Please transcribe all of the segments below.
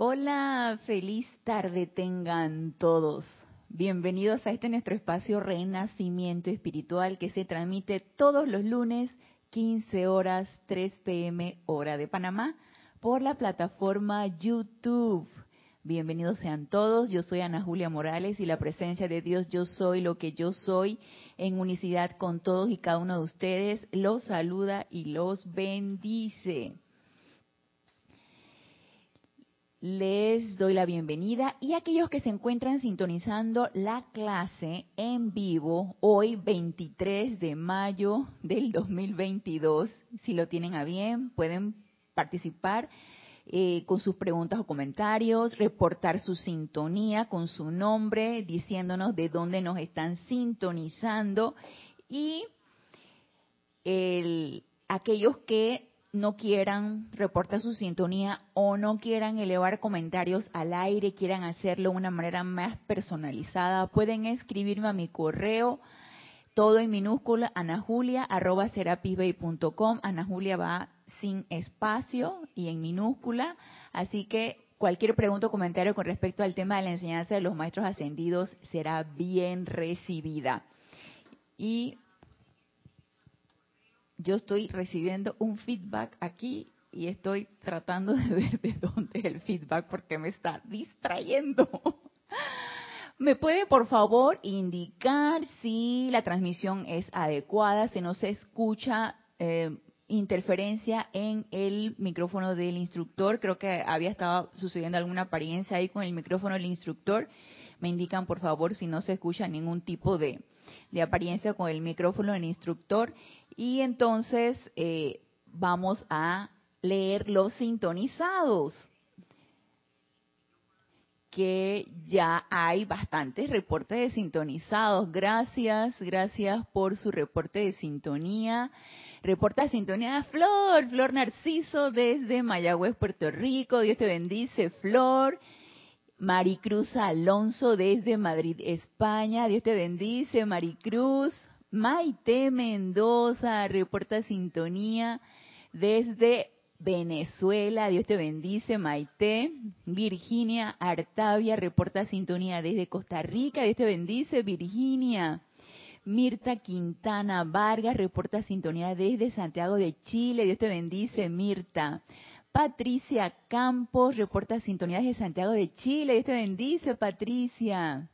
Hola, feliz tarde tengan todos. Bienvenidos a este nuestro espacio Renacimiento Espiritual que se transmite todos los lunes 15 horas 3 pm hora de Panamá por la plataforma YouTube. Bienvenidos sean todos, yo soy Ana Julia Morales y la presencia de Dios yo soy lo que yo soy en unicidad con todos y cada uno de ustedes los saluda y los bendice les doy la bienvenida y aquellos que se encuentran sintonizando la clase en vivo hoy 23 de mayo del 2022, si lo tienen a bien, pueden participar eh, con sus preguntas o comentarios, reportar su sintonía con su nombre, diciéndonos de dónde nos están sintonizando. Y el, aquellos que no quieran reportar su sintonía o no quieran elevar comentarios al aire, quieran hacerlo de una manera más personalizada, pueden escribirme a mi correo, todo en minúscula, anajulia.com. Ana Julia va sin espacio y en minúscula, así que cualquier pregunta o comentario con respecto al tema de la enseñanza de los maestros ascendidos será bien recibida. Y yo estoy recibiendo un feedback aquí y estoy tratando de ver de dónde es el feedback porque me está distrayendo. ¿Me puede por favor indicar si la transmisión es adecuada, si no se escucha eh, interferencia en el micrófono del instructor? Creo que había estado sucediendo alguna apariencia ahí con el micrófono del instructor. Me indican por favor si no se escucha ningún tipo de, de apariencia con el micrófono del instructor. Y entonces eh, vamos a leer los sintonizados, que ya hay bastantes reportes de sintonizados. Gracias, gracias por su reporte de sintonía. Reporta de sintonía Flor, Flor Narciso desde Mayagüez, Puerto Rico. Dios te bendice, Flor. Maricruz Alonso desde Madrid, España. Dios te bendice, Maricruz. Maite Mendoza reporta sintonía desde Venezuela. Dios te bendice, Maite. Virginia Artavia reporta sintonía desde Costa Rica. Dios te bendice, Virginia. Mirta Quintana Vargas reporta sintonía desde Santiago de Chile. Dios te bendice, Mirta. Patricia Campos reporta sintonía desde Santiago de Chile. Dios te bendice, Patricia.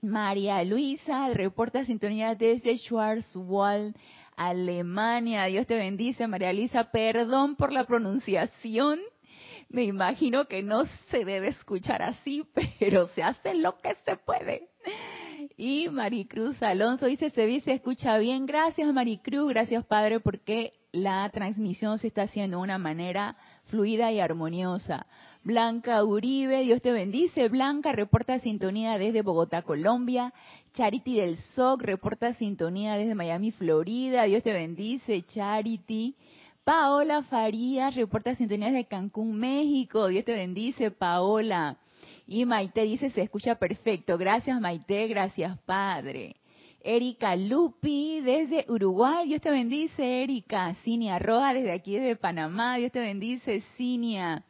María Luisa reporta sintonía desde Schwarzwald, Alemania. Dios te bendice, María Luisa. Perdón por la pronunciación. Me imagino que no se debe escuchar así, pero se hace lo que se puede. Y Maricruz Alonso dice, se se escucha bien. Gracias, Maricruz. Gracias, Padre, porque la transmisión se está haciendo de una manera fluida y armoniosa. Blanca Uribe, Dios te bendice. Blanca reporta sintonía desde Bogotá, Colombia. Charity del SOC reporta sintonía desde Miami, Florida. Dios te bendice, Charity. Paola Farías reporta sintonía desde Cancún, México. Dios te bendice, Paola. Y Maite dice, se escucha perfecto. Gracias, Maite. Gracias, Padre. Erika Lupi desde Uruguay, Dios te bendice, Erika. Cinia Roja desde aquí desde Panamá, Dios te bendice, Cinia.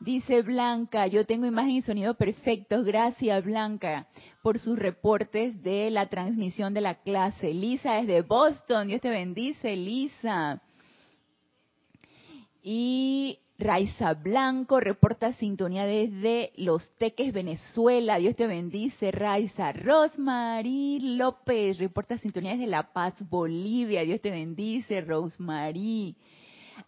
Dice Blanca, yo tengo imagen y sonido perfectos. Gracias, Blanca, por sus reportes de la transmisión de la clase. Lisa desde Boston, Dios te bendice, Lisa. Y Raiza Blanco reporta sintonía desde Los Teques, Venezuela. Dios te bendice, Raiza. Rosmarie López reporta sintonía desde La Paz, Bolivia. Dios te bendice, Rosmarie.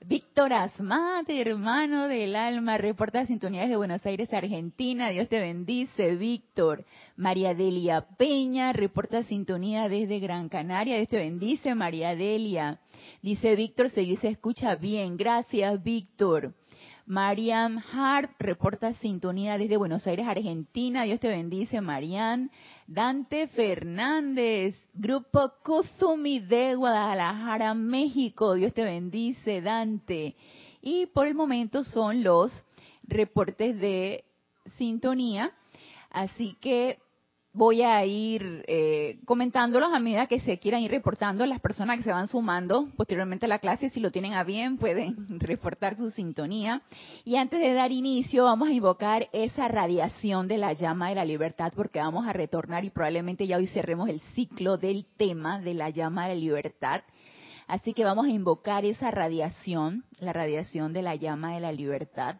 Víctor Asmate, hermano del alma, reporta sintonía desde Buenos Aires, Argentina. Dios te bendice, Víctor. María Delia Peña reporta sintonía desde Gran Canaria. Dios te bendice, María Delia. Dice Víctor, se dice escucha bien. Gracias, Víctor. Mariam Hart reporta sintonía desde Buenos Aires, Argentina. Dios te bendice, Marian. Dante Fernández, Grupo Kuzumi de Guadalajara, México. Dios te bendice, Dante. Y por el momento son los reportes de sintonía. Así que voy a ir eh, comentándolos a medida que se quieran ir reportando las personas que se van sumando posteriormente a la clase. Si lo tienen a bien, pueden reportar su sintonía. Y antes de dar inicio, vamos a invocar esa radiación de la llama de la libertad, porque vamos a retornar y probablemente ya hoy cerremos el ciclo del tema de la llama de la libertad. Así que vamos a invocar esa radiación, la radiación de la llama de la libertad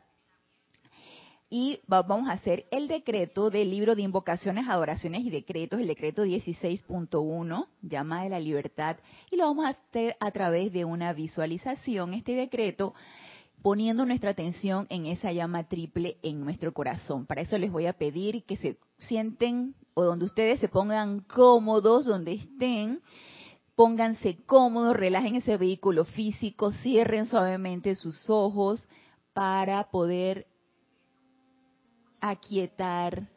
y vamos a hacer el decreto del libro de invocaciones, adoraciones y decretos, el decreto 16.1, llama de la libertad, y lo vamos a hacer a través de una visualización, este decreto, poniendo nuestra atención en esa llama triple en nuestro corazón. Para eso les voy a pedir que se sienten o donde ustedes se pongan cómodos, donde estén, pónganse cómodos, relajen ese vehículo físico, cierren suavemente sus ojos para poder aquietar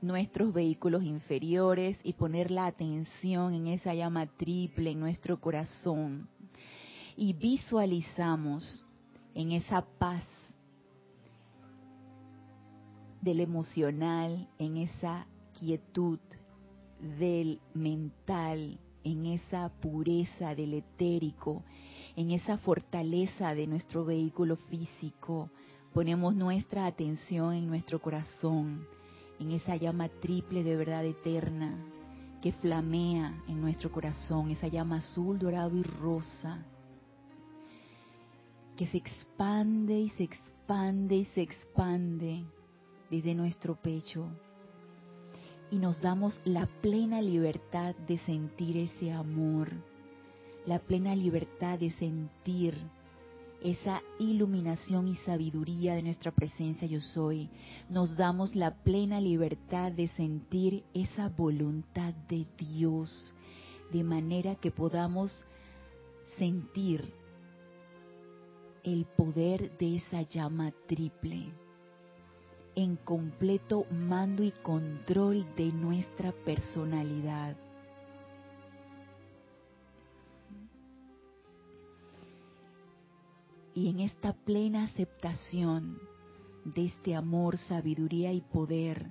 nuestros vehículos inferiores y poner la atención en esa llama triple en nuestro corazón. Y visualizamos en esa paz del emocional, en esa quietud del mental, en esa pureza del etérico, en esa fortaleza de nuestro vehículo físico, ponemos nuestra atención en nuestro corazón, en esa llama triple de verdad eterna que flamea en nuestro corazón, esa llama azul, dorado y rosa, que se expande y se expande y se expande desde nuestro pecho. Y nos damos la plena libertad de sentir ese amor, la plena libertad de sentir esa iluminación y sabiduría de nuestra presencia yo soy, nos damos la plena libertad de sentir esa voluntad de Dios, de manera que podamos sentir el poder de esa llama triple en completo mando y control de nuestra personalidad Y en esta plena aceptación de este amor, sabiduría y poder,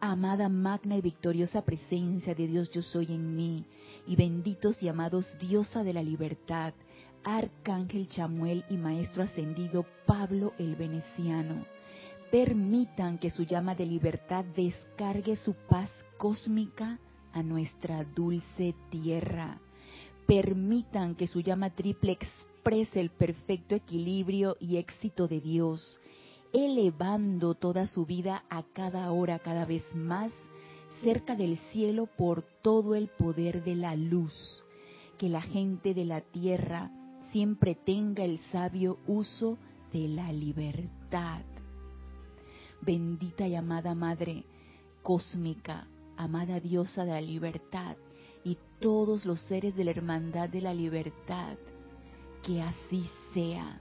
amada magna y victoriosa presencia de Dios yo soy en mí, y benditos y amados diosa de la libertad, Arcángel Chamuel y Maestro Ascendido Pablo el Veneciano, permitan que su llama de libertad descargue su paz cósmica a nuestra dulce tierra. Permitan que su llama triple exprese el perfecto equilibrio y éxito de Dios, elevando toda su vida a cada hora cada vez más cerca del cielo por todo el poder de la luz. Que la gente de la tierra siempre tenga el sabio uso de la libertad. Bendita y amada Madre cósmica, amada diosa de la libertad, y todos los seres de la hermandad de la libertad, que así sea.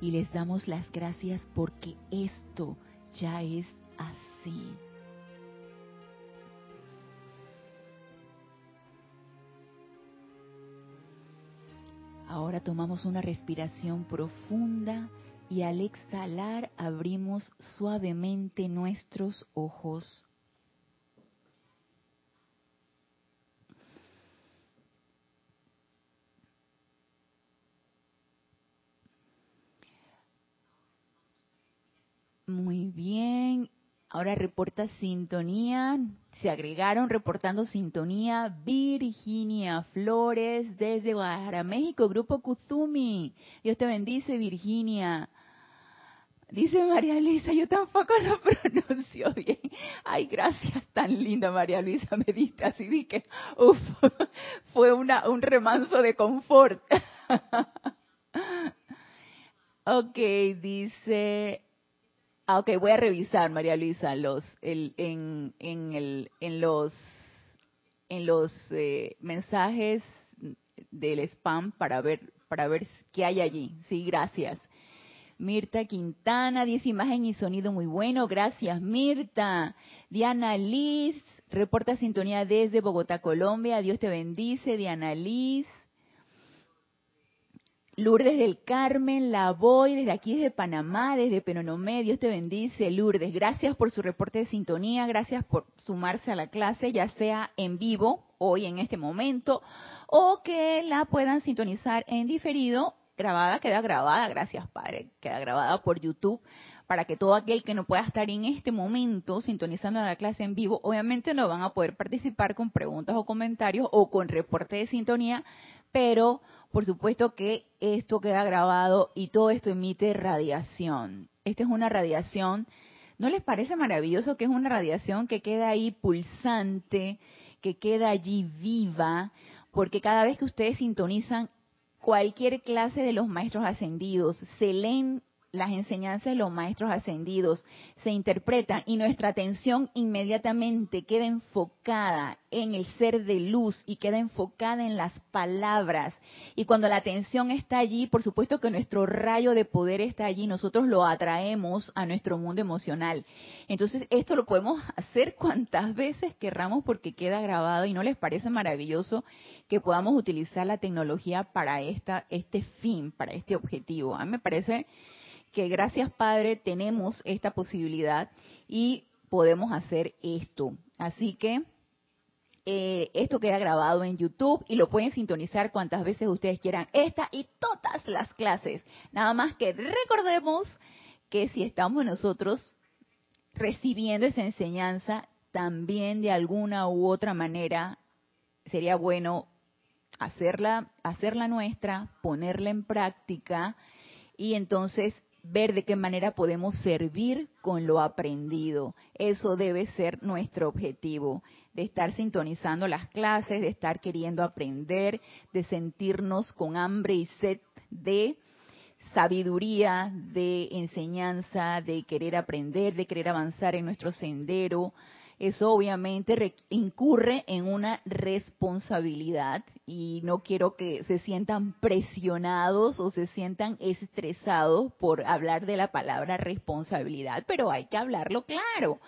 Y les damos las gracias porque esto ya es así. Ahora tomamos una respiración profunda y al exhalar abrimos suavemente nuestros ojos. Muy bien. Ahora reporta sintonía. Se agregaron reportando sintonía Virginia Flores desde Guadalajara, México, Grupo Kuzumi. Dios te bendice, Virginia. Dice María Luisa, yo tampoco lo pronuncio bien. Ay, gracias, tan linda María Luisa, me diste así, di que, uf, fue una, un remanso de confort. ok, dice Ah, ok, voy a revisar, María Luisa, los, el, en, en, el, en los, en los eh, mensajes del spam para ver, para ver qué hay allí. Sí, gracias. Mirta Quintana dice imagen y sonido muy bueno. Gracias, Mirta. Diana Liz, reporta sintonía desde Bogotá, Colombia. Dios te bendice, Diana Liz. Lourdes del Carmen, la voy desde aquí, desde Panamá, desde Penonomé. Dios te bendice, Lourdes. Gracias por su reporte de sintonía, gracias por sumarse a la clase, ya sea en vivo, hoy en este momento, o que la puedan sintonizar en diferido. Grabada, queda grabada, gracias Padre, queda grabada por YouTube para que todo aquel que no pueda estar en este momento sintonizando la clase en vivo, obviamente no van a poder participar con preguntas o comentarios o con reporte de sintonía, pero por supuesto que esto queda grabado y todo esto emite radiación. Esta es una radiación, ¿no les parece maravilloso que es una radiación que queda ahí pulsante, que queda allí viva? Porque cada vez que ustedes sintonizan cualquier clase de los maestros ascendidos, se leen las enseñanzas de los maestros ascendidos se interpretan y nuestra atención inmediatamente queda enfocada en el ser de luz y queda enfocada en las palabras. Y cuando la atención está allí, por supuesto que nuestro rayo de poder está allí, nosotros lo atraemos a nuestro mundo emocional. Entonces, esto lo podemos hacer cuantas veces querramos porque queda grabado y no les parece maravilloso que podamos utilizar la tecnología para esta, este fin, para este objetivo. A mí me parece que gracias Padre tenemos esta posibilidad y podemos hacer esto. Así que eh, esto queda grabado en YouTube y lo pueden sintonizar cuantas veces ustedes quieran. Esta y todas las clases. Nada más que recordemos que si estamos nosotros recibiendo esa enseñanza, también de alguna u otra manera sería bueno hacerla, hacerla nuestra, ponerla en práctica y entonces ver de qué manera podemos servir con lo aprendido. Eso debe ser nuestro objetivo, de estar sintonizando las clases, de estar queriendo aprender, de sentirnos con hambre y sed de sabiduría, de enseñanza, de querer aprender, de querer avanzar en nuestro sendero, eso obviamente incurre en una responsabilidad y no quiero que se sientan presionados o se sientan estresados por hablar de la palabra responsabilidad, pero hay que hablarlo claro.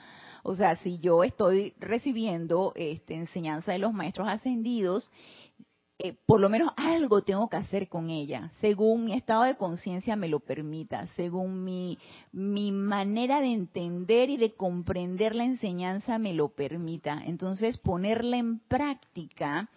O sea, si yo estoy recibiendo este, enseñanza de los maestros ascendidos eh, por lo menos algo tengo que hacer con ella, según mi estado de conciencia me lo permita, según mi, mi manera de entender y de comprender la enseñanza me lo permita. Entonces, ponerla en práctica,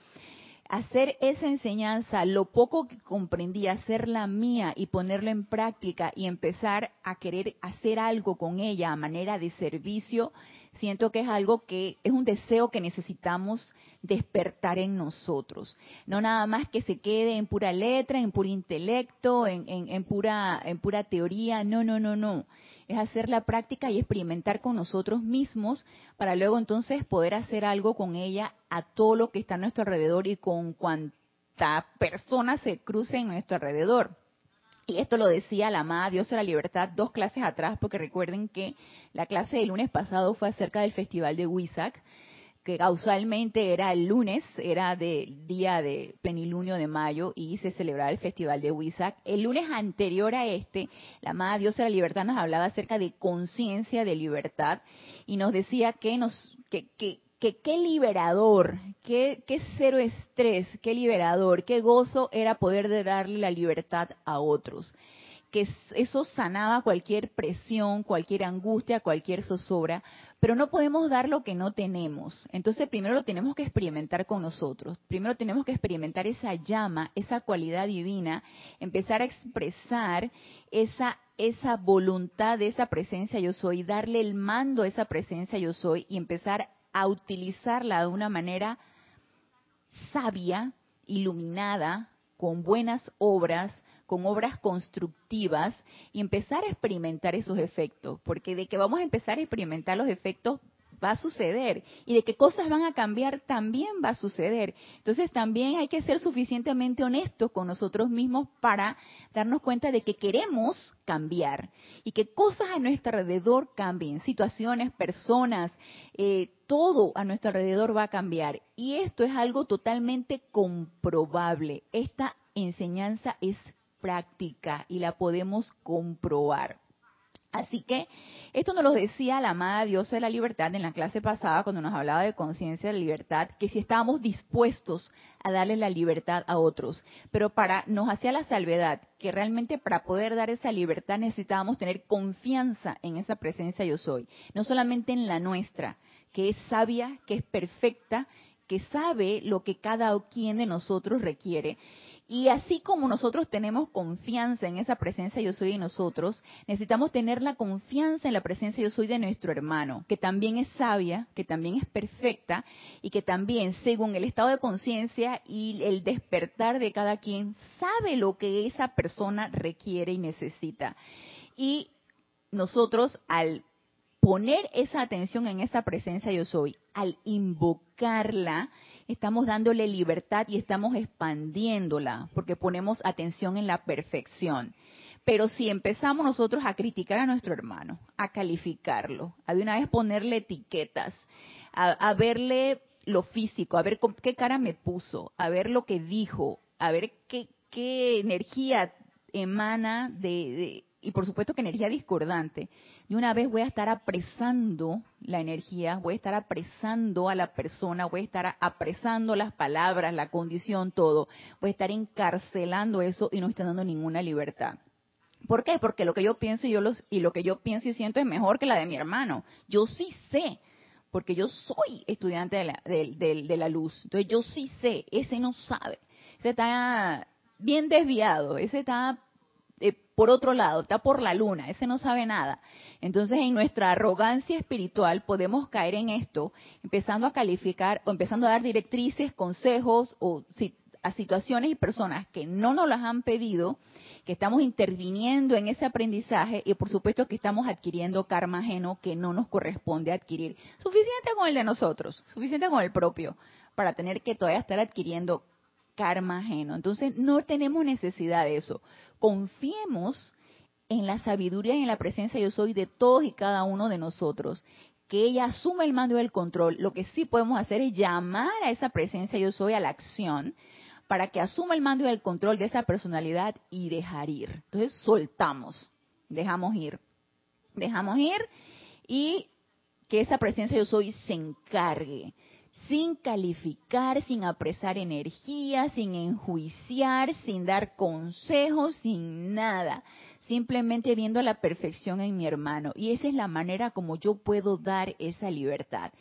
hacer esa enseñanza, lo poco que comprendí, hacerla mía y ponerla en práctica y empezar a querer hacer algo con ella a manera de servicio, siento que es algo que es un deseo que necesitamos despertar en nosotros. No nada más que se quede en pura letra, en puro intelecto, en, pura, en pura teoría. No, no, no, no. Es hacer la práctica y experimentar con nosotros mismos para luego entonces poder hacer algo con ella a todo lo que está a nuestro alrededor y con cuanta persona se cruce en nuestro alrededor. Y esto lo decía la amada Dios de la Libertad dos clases atrás, porque recuerden que la clase del lunes pasado fue acerca del Festival de Huizac, que causalmente era el lunes, era del día de plenilunio de mayo y se celebraba el Festival de Huizac. El lunes anterior a este, la amada Dios de la Libertad nos hablaba acerca de conciencia de libertad y nos decía que nos que, que, que qué liberador, qué, qué, cero estrés, qué liberador, qué gozo era poder darle la libertad a otros. Que eso sanaba cualquier presión, cualquier angustia, cualquier zozobra, pero no podemos dar lo que no tenemos. Entonces primero lo tenemos que experimentar con nosotros. Primero tenemos que experimentar esa llama, esa cualidad divina, empezar a expresar esa esa voluntad de esa presencia yo soy, darle el mando a esa presencia yo soy y empezar a utilizarla de una manera sabia, iluminada, con buenas obras, con obras constructivas y empezar a experimentar esos efectos, porque de que vamos a empezar a experimentar los efectos va a suceder y de qué cosas van a cambiar también va a suceder. Entonces también hay que ser suficientemente honestos con nosotros mismos para darnos cuenta de que queremos cambiar y que cosas a nuestro alrededor cambien, situaciones, personas, eh, todo a nuestro alrededor va a cambiar. Y esto es algo totalmente comprobable. Esta enseñanza es práctica y la podemos comprobar. Así que esto nos lo decía la amada diosa de la libertad en la clase pasada cuando nos hablaba de conciencia de libertad, que si estábamos dispuestos a darle la libertad a otros, pero para nos hacía la salvedad que realmente para poder dar esa libertad necesitábamos tener confianza en esa presencia yo soy, no solamente en la nuestra, que es sabia, que es perfecta, que sabe lo que cada quien de nosotros requiere y así como nosotros tenemos confianza en esa presencia yo soy de nosotros, necesitamos tener la confianza en la presencia yo soy de nuestro hermano, que también es sabia, que también es perfecta y que también, según el estado de conciencia y el despertar de cada quien, sabe lo que esa persona requiere y necesita. Y nosotros al poner esa atención en esa presencia yo soy, al invocarla, estamos dándole libertad y estamos expandiéndola, porque ponemos atención en la perfección. Pero si empezamos nosotros a criticar a nuestro hermano, a calificarlo, a de una vez ponerle etiquetas, a, verle lo físico, a ver con qué cara me puso, a ver lo que dijo, a ver qué energía emana de, y por supuesto que energía discordante, de una vez voy a estar apresando la energía, voy a estar apresando a la persona, voy a estar apresando las palabras, la condición, todo, voy a estar encarcelando eso y no estoy dando ninguna libertad. ¿Por qué? Porque lo que yo pienso y, yo los, y lo que yo pienso y siento es mejor que la de mi hermano. Yo sí sé, porque yo soy estudiante de la, de la luz. Entonces yo sí sé, ese no sabe. Ese está bien desviado, ese está eh, por otro lado, está por la luna, ese no sabe nada. Entonces, en nuestra arrogancia espiritual podemos caer en esto, empezando a calificar o empezando a dar directrices, consejos o a situaciones y personas que no nos las han pedido, que estamos interviniendo en ese aprendizaje y por supuesto que estamos adquiriendo karma ajeno que no nos corresponde adquirir. Suficiente con el de nosotros, suficiente con el propio, para tener que todavía estar adquiriendo karma ajeno. Entonces no tenemos necesidad de eso confiemos en la sabiduría y en la presencia yo soy de todos y cada uno de nosotros, que ella asuma el mando y el control. Lo que sí podemos hacer es llamar a esa presencia yo soy a la acción para que asuma el mando y el control de esa personalidad y dejar ir. Entonces soltamos, dejamos ir, dejamos ir y que esa presencia yo soy se encargue sin calificar, sin apresar energía, sin enjuiciar, sin dar consejos, sin nada, simplemente viendo la perfección en mi hermano. Y esa es la manera como yo puedo dar esa libertad.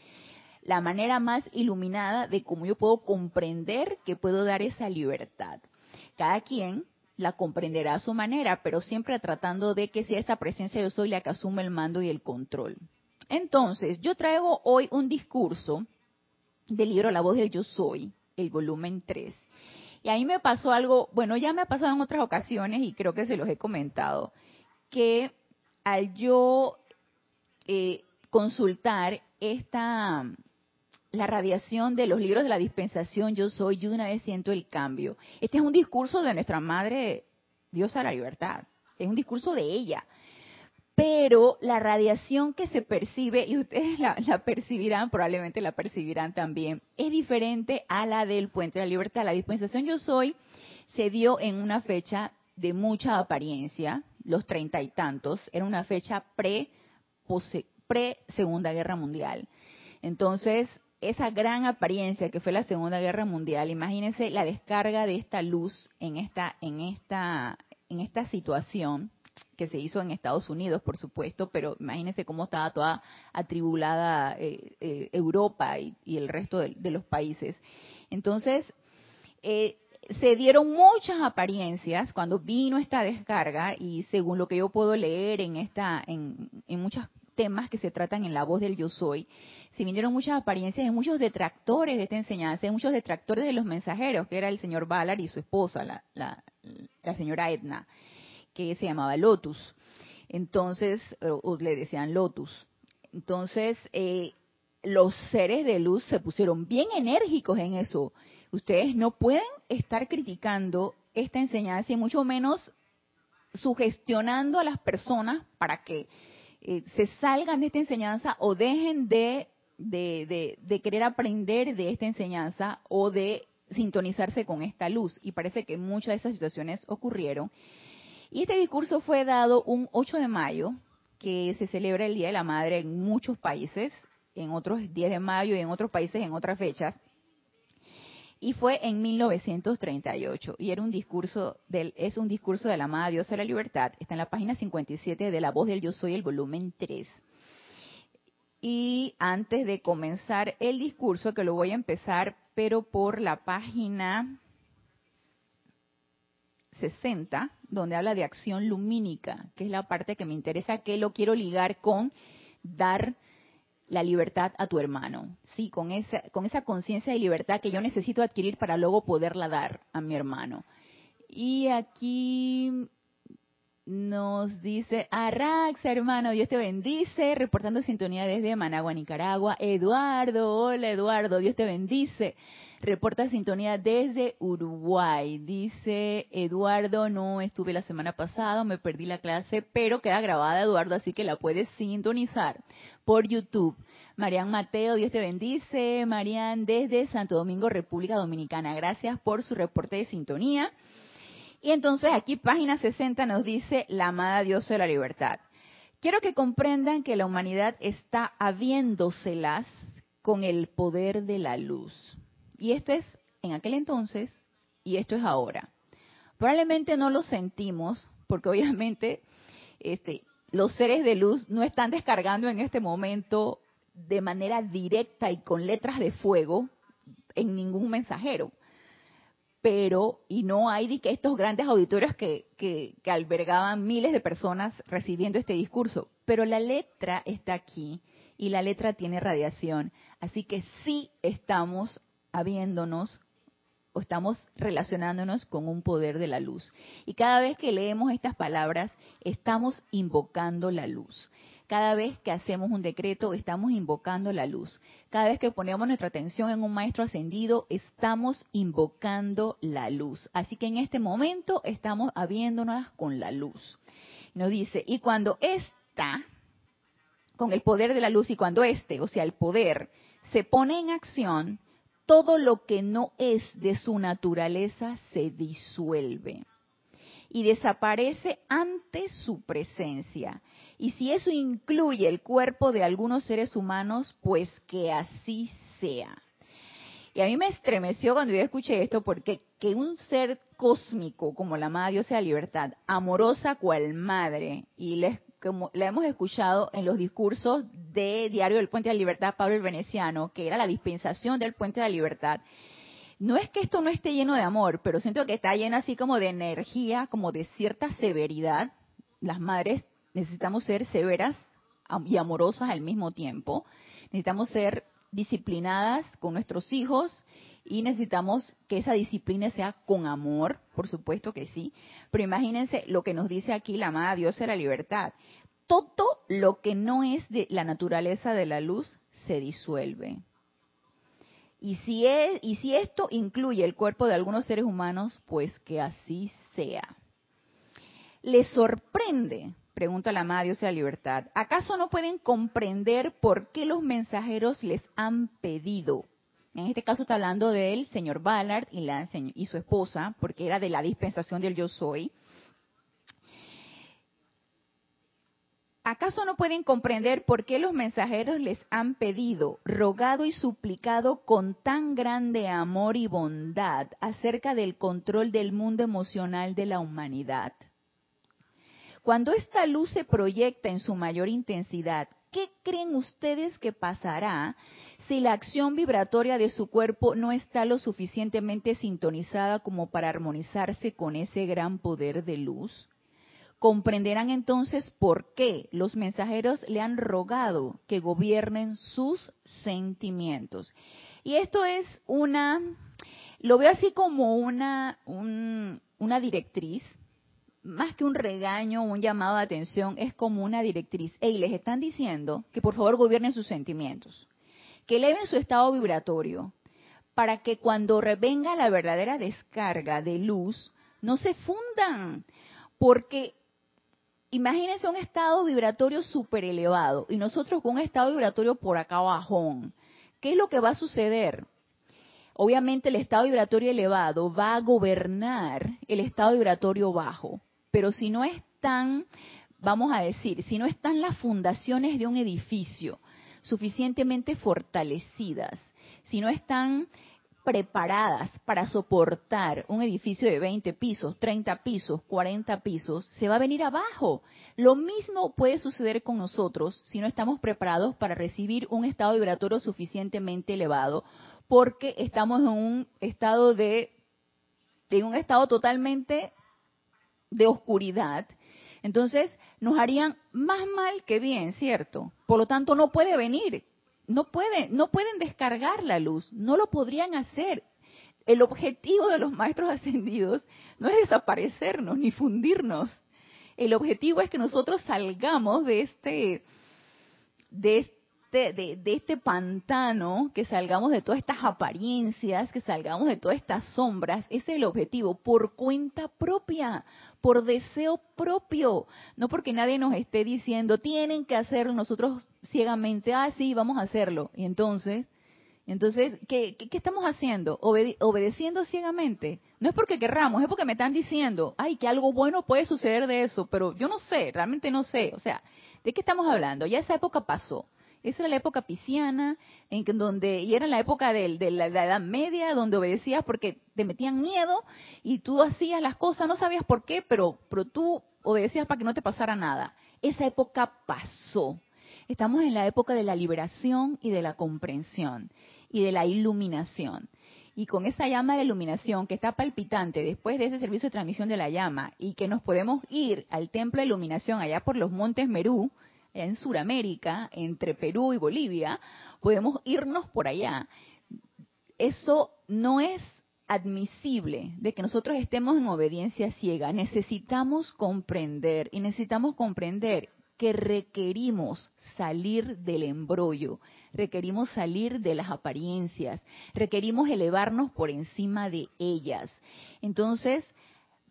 La manera más iluminada de cómo yo puedo comprender que puedo dar esa libertad. Cada quien la comprenderá a su manera, pero siempre tratando de que sea esa presencia yo soy la que asume el mando y el control. Entonces, yo traigo hoy un discurso del libro La voz del yo soy, el volumen 3. Y ahí me pasó algo, bueno, ya me ha pasado en otras ocasiones y creo que se los he comentado, que al yo eh, consultar esta la radiación de los libros de la dispensación yo soy, yo una vez siento el cambio. Este es un discurso de nuestra madre Diosa de la Libertad, es un discurso de ella pero la radiación que se percibe, y ustedes la, percibirán, probablemente la percibirán también, es diferente a la del Puente de la Libertad. La dispensación Yo Soy se dio en una fecha de mucha apariencia, los treinta y tantos, era una fecha pre, pre Segunda Guerra Mundial. Entonces, esa gran apariencia que fue la Segunda Guerra Mundial, imagínense la descarga de esta luz en esta, en esta, en esta situación que se hizo en Estados Unidos, por supuesto, pero imagínense cómo estaba toda atribulada eh, eh, Europa y, el resto de, los países. Entonces, eh, se dieron muchas apariencias cuando vino esta descarga y según lo que yo puedo leer en esta, en, muchos temas que se tratan en la voz del yo soy, se vinieron muchas apariencias de muchos detractores de esta enseñanza, de muchos detractores de los mensajeros, que era el señor Ballard y su esposa, la, la, la señora Edna que se llamaba Lotus. Entonces, o, le decían Lotus. Entonces, eh, los seres de luz se pusieron bien enérgicos en eso. Ustedes no pueden estar criticando esta enseñanza y mucho menos sugestionando a las personas para que eh, se salgan de esta enseñanza o dejen de, de, de, querer aprender de esta enseñanza o de sintonizarse con esta luz. Y parece que muchas de esas situaciones ocurrieron. Y este discurso fue dado un 8 de mayo, que se celebra el Día de la Madre en muchos países, en otros 10 de mayo y en otros países en otras fechas. Y fue en 1938 y era un discurso del es un discurso de la amada Dios de la libertad. Está en la página 57 de La voz del yo soy, el volumen 3. Y antes de comenzar el discurso, que lo voy a empezar, pero por la página 60, donde habla de acción lumínica, que es la parte que me interesa, que lo quiero ligar con dar la libertad a tu hermano, sí, con esa con esa conciencia de libertad que yo necesito adquirir para luego poderla dar a mi hermano. Y aquí nos dice Arrax, hermano, Dios te bendice, reportando sintonía desde Managua, Nicaragua. Eduardo, hola Eduardo, Dios te bendice. Reporta sintonía desde Uruguay. Dice Eduardo, no estuve la semana pasada, me perdí la clase, pero queda grabada Eduardo, así que la puedes sintonizar por YouTube. Marian Mateo, Dios te bendice. Marian desde Santo Domingo, República Dominicana. Gracias por su reporte de sintonía. Y entonces aquí página 60 nos dice la amada diosa de la libertad. Quiero que comprendan que la humanidad está habiéndoselas con el poder de la luz. Y esto es en aquel entonces y esto es ahora. Probablemente no lo sentimos porque obviamente este, los seres de luz no están descargando en este momento de manera directa y con letras de fuego en ningún mensajero. Pero y no hay que estos grandes auditorios que, que, albergaban miles de personas recibiendo este discurso, pero la letra está aquí y la letra tiene radiación, así que sí estamos habiéndonos o estamos relacionándonos con un poder de la luz. Y cada vez que leemos estas palabras, estamos invocando la luz. Cada vez que hacemos un decreto, estamos invocando la luz. Cada vez que ponemos nuestra atención en un maestro ascendido, estamos invocando la luz. Así que en este momento estamos habiéndonos con la luz. Nos dice, y cuando esta, con el poder de la luz, y cuando este, o sea, el poder, se pone en acción, todo lo que no es de su naturaleza se disuelve y desaparece ante su presencia. Y si eso incluye el cuerpo de algunos seres humanos, pues que así sea. Y a mí me estremeció cuando yo escuché esto porque que un ser cósmico como la Madre Dios sea libertad, amorosa cual madre, y les, como la hemos escuchado en los discursos de Diario del Puente de la Libertad, Pablo el Veneciano, que era la dispensación del Puente de la Libertad, no es que esto no esté lleno de amor, pero siento que está lleno así como de energía, como de cierta severidad. Las madres necesitamos ser severas y amorosas al mismo tiempo. Necesitamos ser disciplinadas con nuestros hijos y necesitamos que esa disciplina sea con amor, por supuesto que sí. Pero imagínense lo que nos dice aquí la amada Dios de la libertad. Todo lo que no es de la naturaleza de la luz se disuelve. Y si, es, y si esto incluye el cuerpo de algunos seres humanos, pues que así sea. ¿Les sorprende Pregunta la Madre Dios de la Libertad. ¿Acaso no pueden comprender por qué los mensajeros les han pedido? En este caso está hablando del señor Ballard y, su esposa, porque era de la dispensación del yo soy. ¿Acaso no pueden comprender por qué los mensajeros les han pedido, rogado y suplicado con tan grande amor y bondad acerca del control del mundo emocional de la humanidad? Cuando esta luz se proyecta en su mayor intensidad, ¿qué creen ustedes que pasará si la acción vibratoria de su cuerpo no está lo suficientemente sintonizada como para armonizarse con ese gran poder de luz? Comprenderán entonces por qué los mensajeros le han rogado que gobiernen sus sentimientos. Y esto es una, lo veo así como una, una directriz más que un regaño un llamado de atención, es como una directriz. Y les están diciendo que por favor gobiernen sus sentimientos, que eleven su estado vibratorio, para que cuando revenga la verdadera descarga de luz, no se fundan. Porque imagínense un estado vibratorio súper elevado y nosotros con un estado vibratorio por acá abajo. ¿Qué es lo que va a suceder? Obviamente el estado vibratorio elevado va a gobernar el estado vibratorio bajo pero si no están vamos a decir, si no están las fundaciones de un edificio suficientemente fortalecidas, si no están preparadas para soportar un edificio de 20 pisos, 30 pisos, 40 pisos, se va a venir abajo. Lo mismo puede suceder con nosotros si no estamos preparados para recibir un estado vibratorio suficientemente elevado, porque estamos en un estado de, de un estado totalmente de oscuridad. Entonces, nos harían más mal que bien, ¿cierto? Por lo tanto, no puede venir no pueden, no pueden descargar la luz, no lo podrían hacer. El objetivo de los maestros ascendidos no es desaparecernos ni fundirnos. El objetivo es que nosotros salgamos de este, de este de, este pantano, que salgamos de todas estas apariencias, que salgamos de todas estas sombras, ese es el objetivo, por cuenta propia, por deseo propio, no porque nadie nos esté diciendo, tienen que hacerlo nosotros ciegamente, ah, sí, vamos a hacerlo. Y entonces, entonces, ¿qué, qué, estamos haciendo? obedeciendo ciegamente. No es porque querramos, es porque me están diciendo, ay, que algo bueno puede suceder de eso, pero yo no sé, realmente no sé. O sea, ¿de qué estamos hablando? Ya esa época pasó. Esa era la época pisciana, en donde, y era la época de, la, Edad Media, donde obedecías porque te metían miedo y tú hacías las cosas, no sabías por qué, pero, pero tú obedecías para que no te pasara nada. Esa época pasó. Estamos en la época de la liberación y de la comprensión y de la iluminación. Y con esa llama de iluminación que está palpitante después de ese servicio de transmisión de la llama y que nos podemos ir al templo de iluminación allá por los montes Merú, en Sudamérica, entre Perú y Bolivia, podemos irnos por allá. Eso no es admisible de que nosotros estemos en obediencia ciega. Necesitamos comprender y necesitamos comprender que requerimos salir del embrollo, requerimos salir de las apariencias, requerimos elevarnos por encima de ellas. Entonces,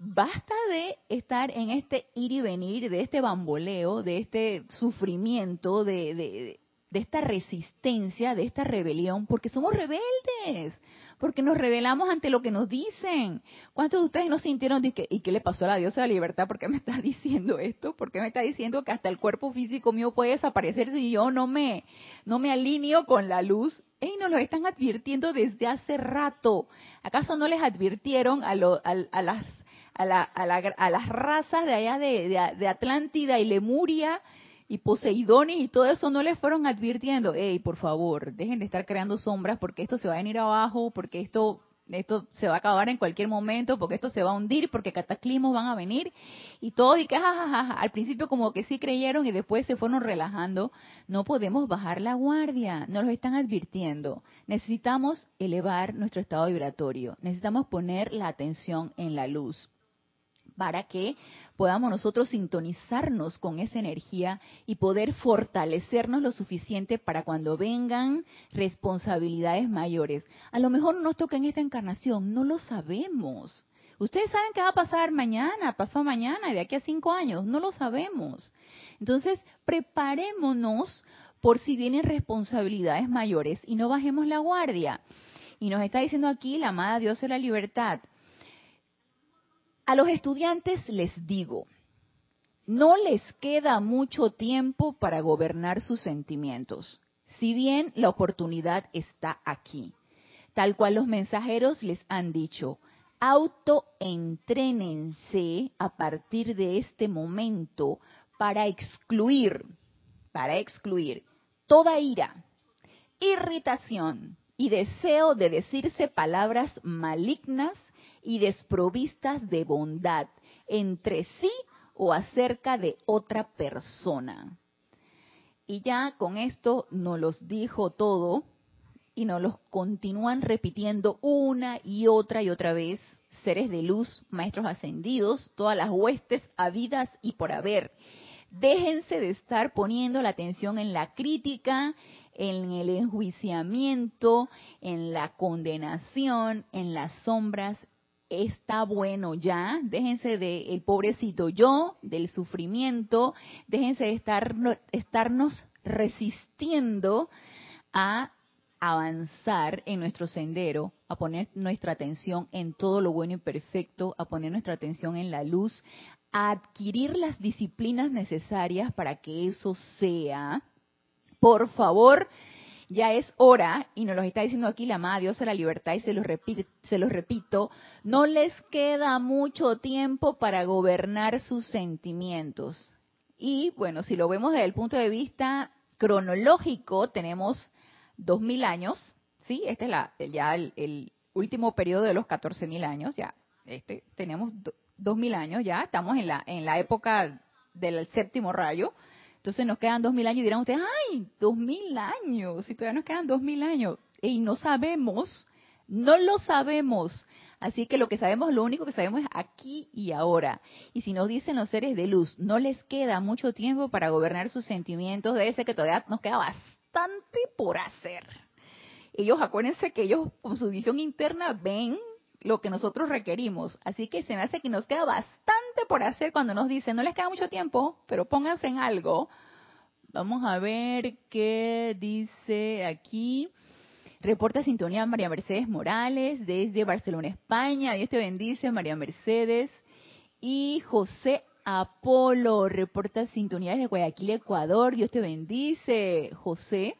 basta de estar en este ir y venir, de este bamboleo, de este sufrimiento, de, esta resistencia, de esta rebelión, porque somos rebeldes, porque nos rebelamos ante lo que nos dicen. ¿Cuántos de ustedes no sintieron de que, y qué le pasó a la diosa de la libertad? ¿Por qué me está diciendo esto? ¿Por qué me está diciendo que hasta el cuerpo físico mío puede desaparecer si yo no me, no me alineo con la luz? Y nos lo están advirtiendo desde hace rato. ¿Acaso no les advirtieron a, a las a, la, a, la, a las razas de allá de, Atlántida y Lemuria y Poseidones y todo eso no les fueron advirtiendo, hey, por favor, dejen de estar creando sombras porque esto se va a venir abajo, porque esto esto se va a acabar en cualquier momento, porque esto se va a hundir, porque cataclismos van a venir, y todo, y que jajaja, al principio como que sí creyeron y después se fueron relajando, no podemos bajar la guardia, nos lo están advirtiendo. Necesitamos elevar nuestro estado vibratorio, necesitamos poner la atención en la luz para que podamos nosotros sintonizarnos con esa energía y poder fortalecernos lo suficiente para cuando vengan responsabilidades mayores. A lo mejor nos toca en esta encarnación, no lo sabemos. Ustedes saben qué va a pasar mañana, pasado mañana, de aquí a cinco años, no lo sabemos. Entonces, preparémonos por si vienen responsabilidades mayores y no bajemos la guardia. Y nos está diciendo aquí la amada Dios de la libertad, a los estudiantes les digo, no les queda mucho tiempo para gobernar sus sentimientos, si bien la oportunidad está aquí. Tal cual los mensajeros les han dicho, autoentrénense a partir de este momento para excluir, para excluir toda ira, irritación y deseo de decirse palabras malignas y desprovistas de bondad entre sí o acerca de otra persona. Y ya con esto nos los dijo todo y nos los continúan repitiendo una y otra y otra vez seres de luz, maestros ascendidos, todas las huestes habidas y por haber. Déjense de estar poniendo la atención en la crítica, en el enjuiciamiento, en la condenación, en las sombras está bueno ya, déjense de el pobrecito yo, del sufrimiento, déjense de estar, estarnos resistiendo a avanzar en nuestro sendero, a poner nuestra atención en todo lo bueno y perfecto, a poner nuestra atención en la luz, a adquirir las disciplinas necesarias para que eso sea, por favor, ya es hora, y nos lo está diciendo aquí la amada Dios de la libertad, y se los, repito, se los repito, no les queda mucho tiempo para gobernar sus sentimientos. Y bueno, si lo vemos desde el punto de vista cronológico, tenemos dos mil años, ¿sí? Este es la, ya el, último periodo de los catorce mil años, ya este, tenemos dos mil años, ya estamos en la, en la época del séptimo rayo, entonces nos quedan dos mil años y dirán ustedes, ay, dos mil años, si todavía nos quedan dos mil años. Y no sabemos, no lo sabemos. Así que lo que sabemos, lo único que sabemos es aquí y ahora. Y si nos dicen los seres de luz, no les queda mucho tiempo para gobernar sus sentimientos, debe ser que todavía nos queda bastante por hacer. Ellos, acuérdense que ellos con su visión interna ven lo que nosotros requerimos. Así que se me hace que nos queda bastante por hacer cuando nos dicen, no les queda mucho tiempo, pero pónganse en algo. Vamos a ver qué dice aquí. Reporta sintonía María Mercedes Morales desde Barcelona, España. Dios te bendice, María Mercedes. Y José Apolo reporta sintonía desde Guayaquil, Ecuador. Dios te bendice, José.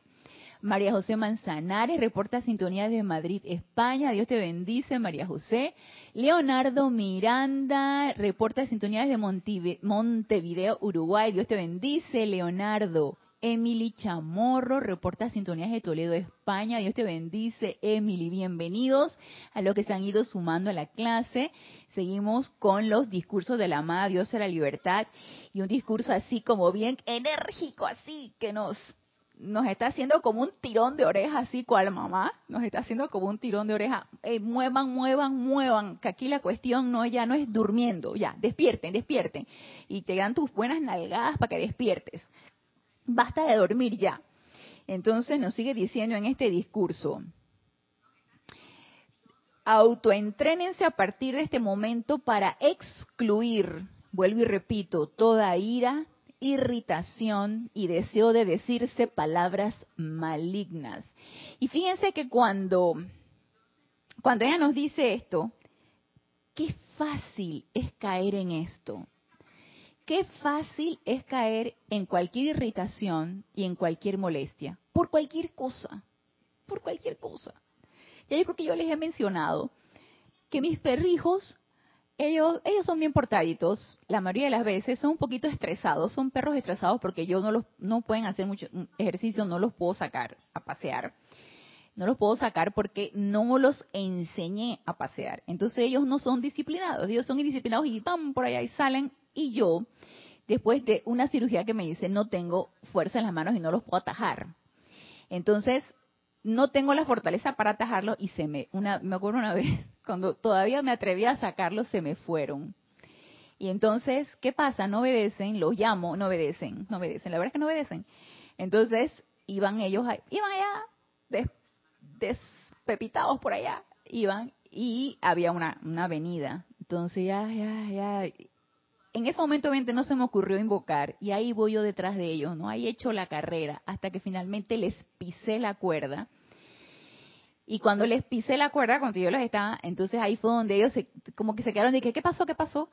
María José Manzanares reporta sintonía de Madrid, España. Dios te bendice, María José. Leonardo Miranda reporta sintonía de Montevideo, Uruguay. Dios te bendice, Leonardo. Emily Chamorro reporta sintonías de Toledo, España. Dios te bendice, Emily. Bienvenidos a los que se han ido sumando a la clase. Seguimos con los discursos de la amada Dios de la libertad y un discurso así como bien enérgico, así que nos nos está haciendo como un tirón de oreja, así cual mamá, nos está haciendo como un tirón de oreja. Eh, muevan, muevan, muevan, que aquí la cuestión no ya no es durmiendo, ya, despierten, despierten. Y te dan tus buenas nalgadas para que despiertes. Basta de dormir ya. Entonces nos sigue diciendo en este discurso, autoentrénense a partir de este momento para excluir, vuelvo y repito, toda ira, irritación y deseo de decirse palabras malignas. Y fíjense que cuando, cuando ella nos dice esto, qué fácil es caer en esto. Qué fácil es caer en cualquier irritación y en cualquier molestia, por cualquier cosa, por cualquier cosa. Ya yo creo que yo les he mencionado que mis perrijos ellos, ellos son bien portaditos, la mayoría de las veces son un poquito estresados, son perros estresados porque yo no los, no pueden hacer mucho ejercicio, no los puedo sacar a pasear. No los puedo sacar porque no los enseñé a pasear. Entonces ellos no son disciplinados, ellos son indisciplinados y van por allá y salen. Y yo, después de una cirugía que me hice, no tengo fuerza en las manos y no los puedo atajar. Entonces, no tengo la fortaleza para atajarlos y se me, una, me acuerdo una vez, cuando todavía me atreví a sacarlos, se me fueron. Y entonces, ¿qué pasa? No obedecen, los llamo, no obedecen, no obedecen, la verdad es que no obedecen. Entonces, iban ellos, iban allá, despepitados por allá, iban, y había una, una avenida. Entonces, ya, ya, ya, en ese momento no se me ocurrió invocar y ahí voy yo detrás de ellos, ¿no? Ahí he hecho la carrera hasta que finalmente les pisé la cuerda y cuando les pisé la cuerda, cuando yo los estaba, entonces ahí fue donde ellos como que se quedaron de que, ¿qué pasó? ¿Qué pasó?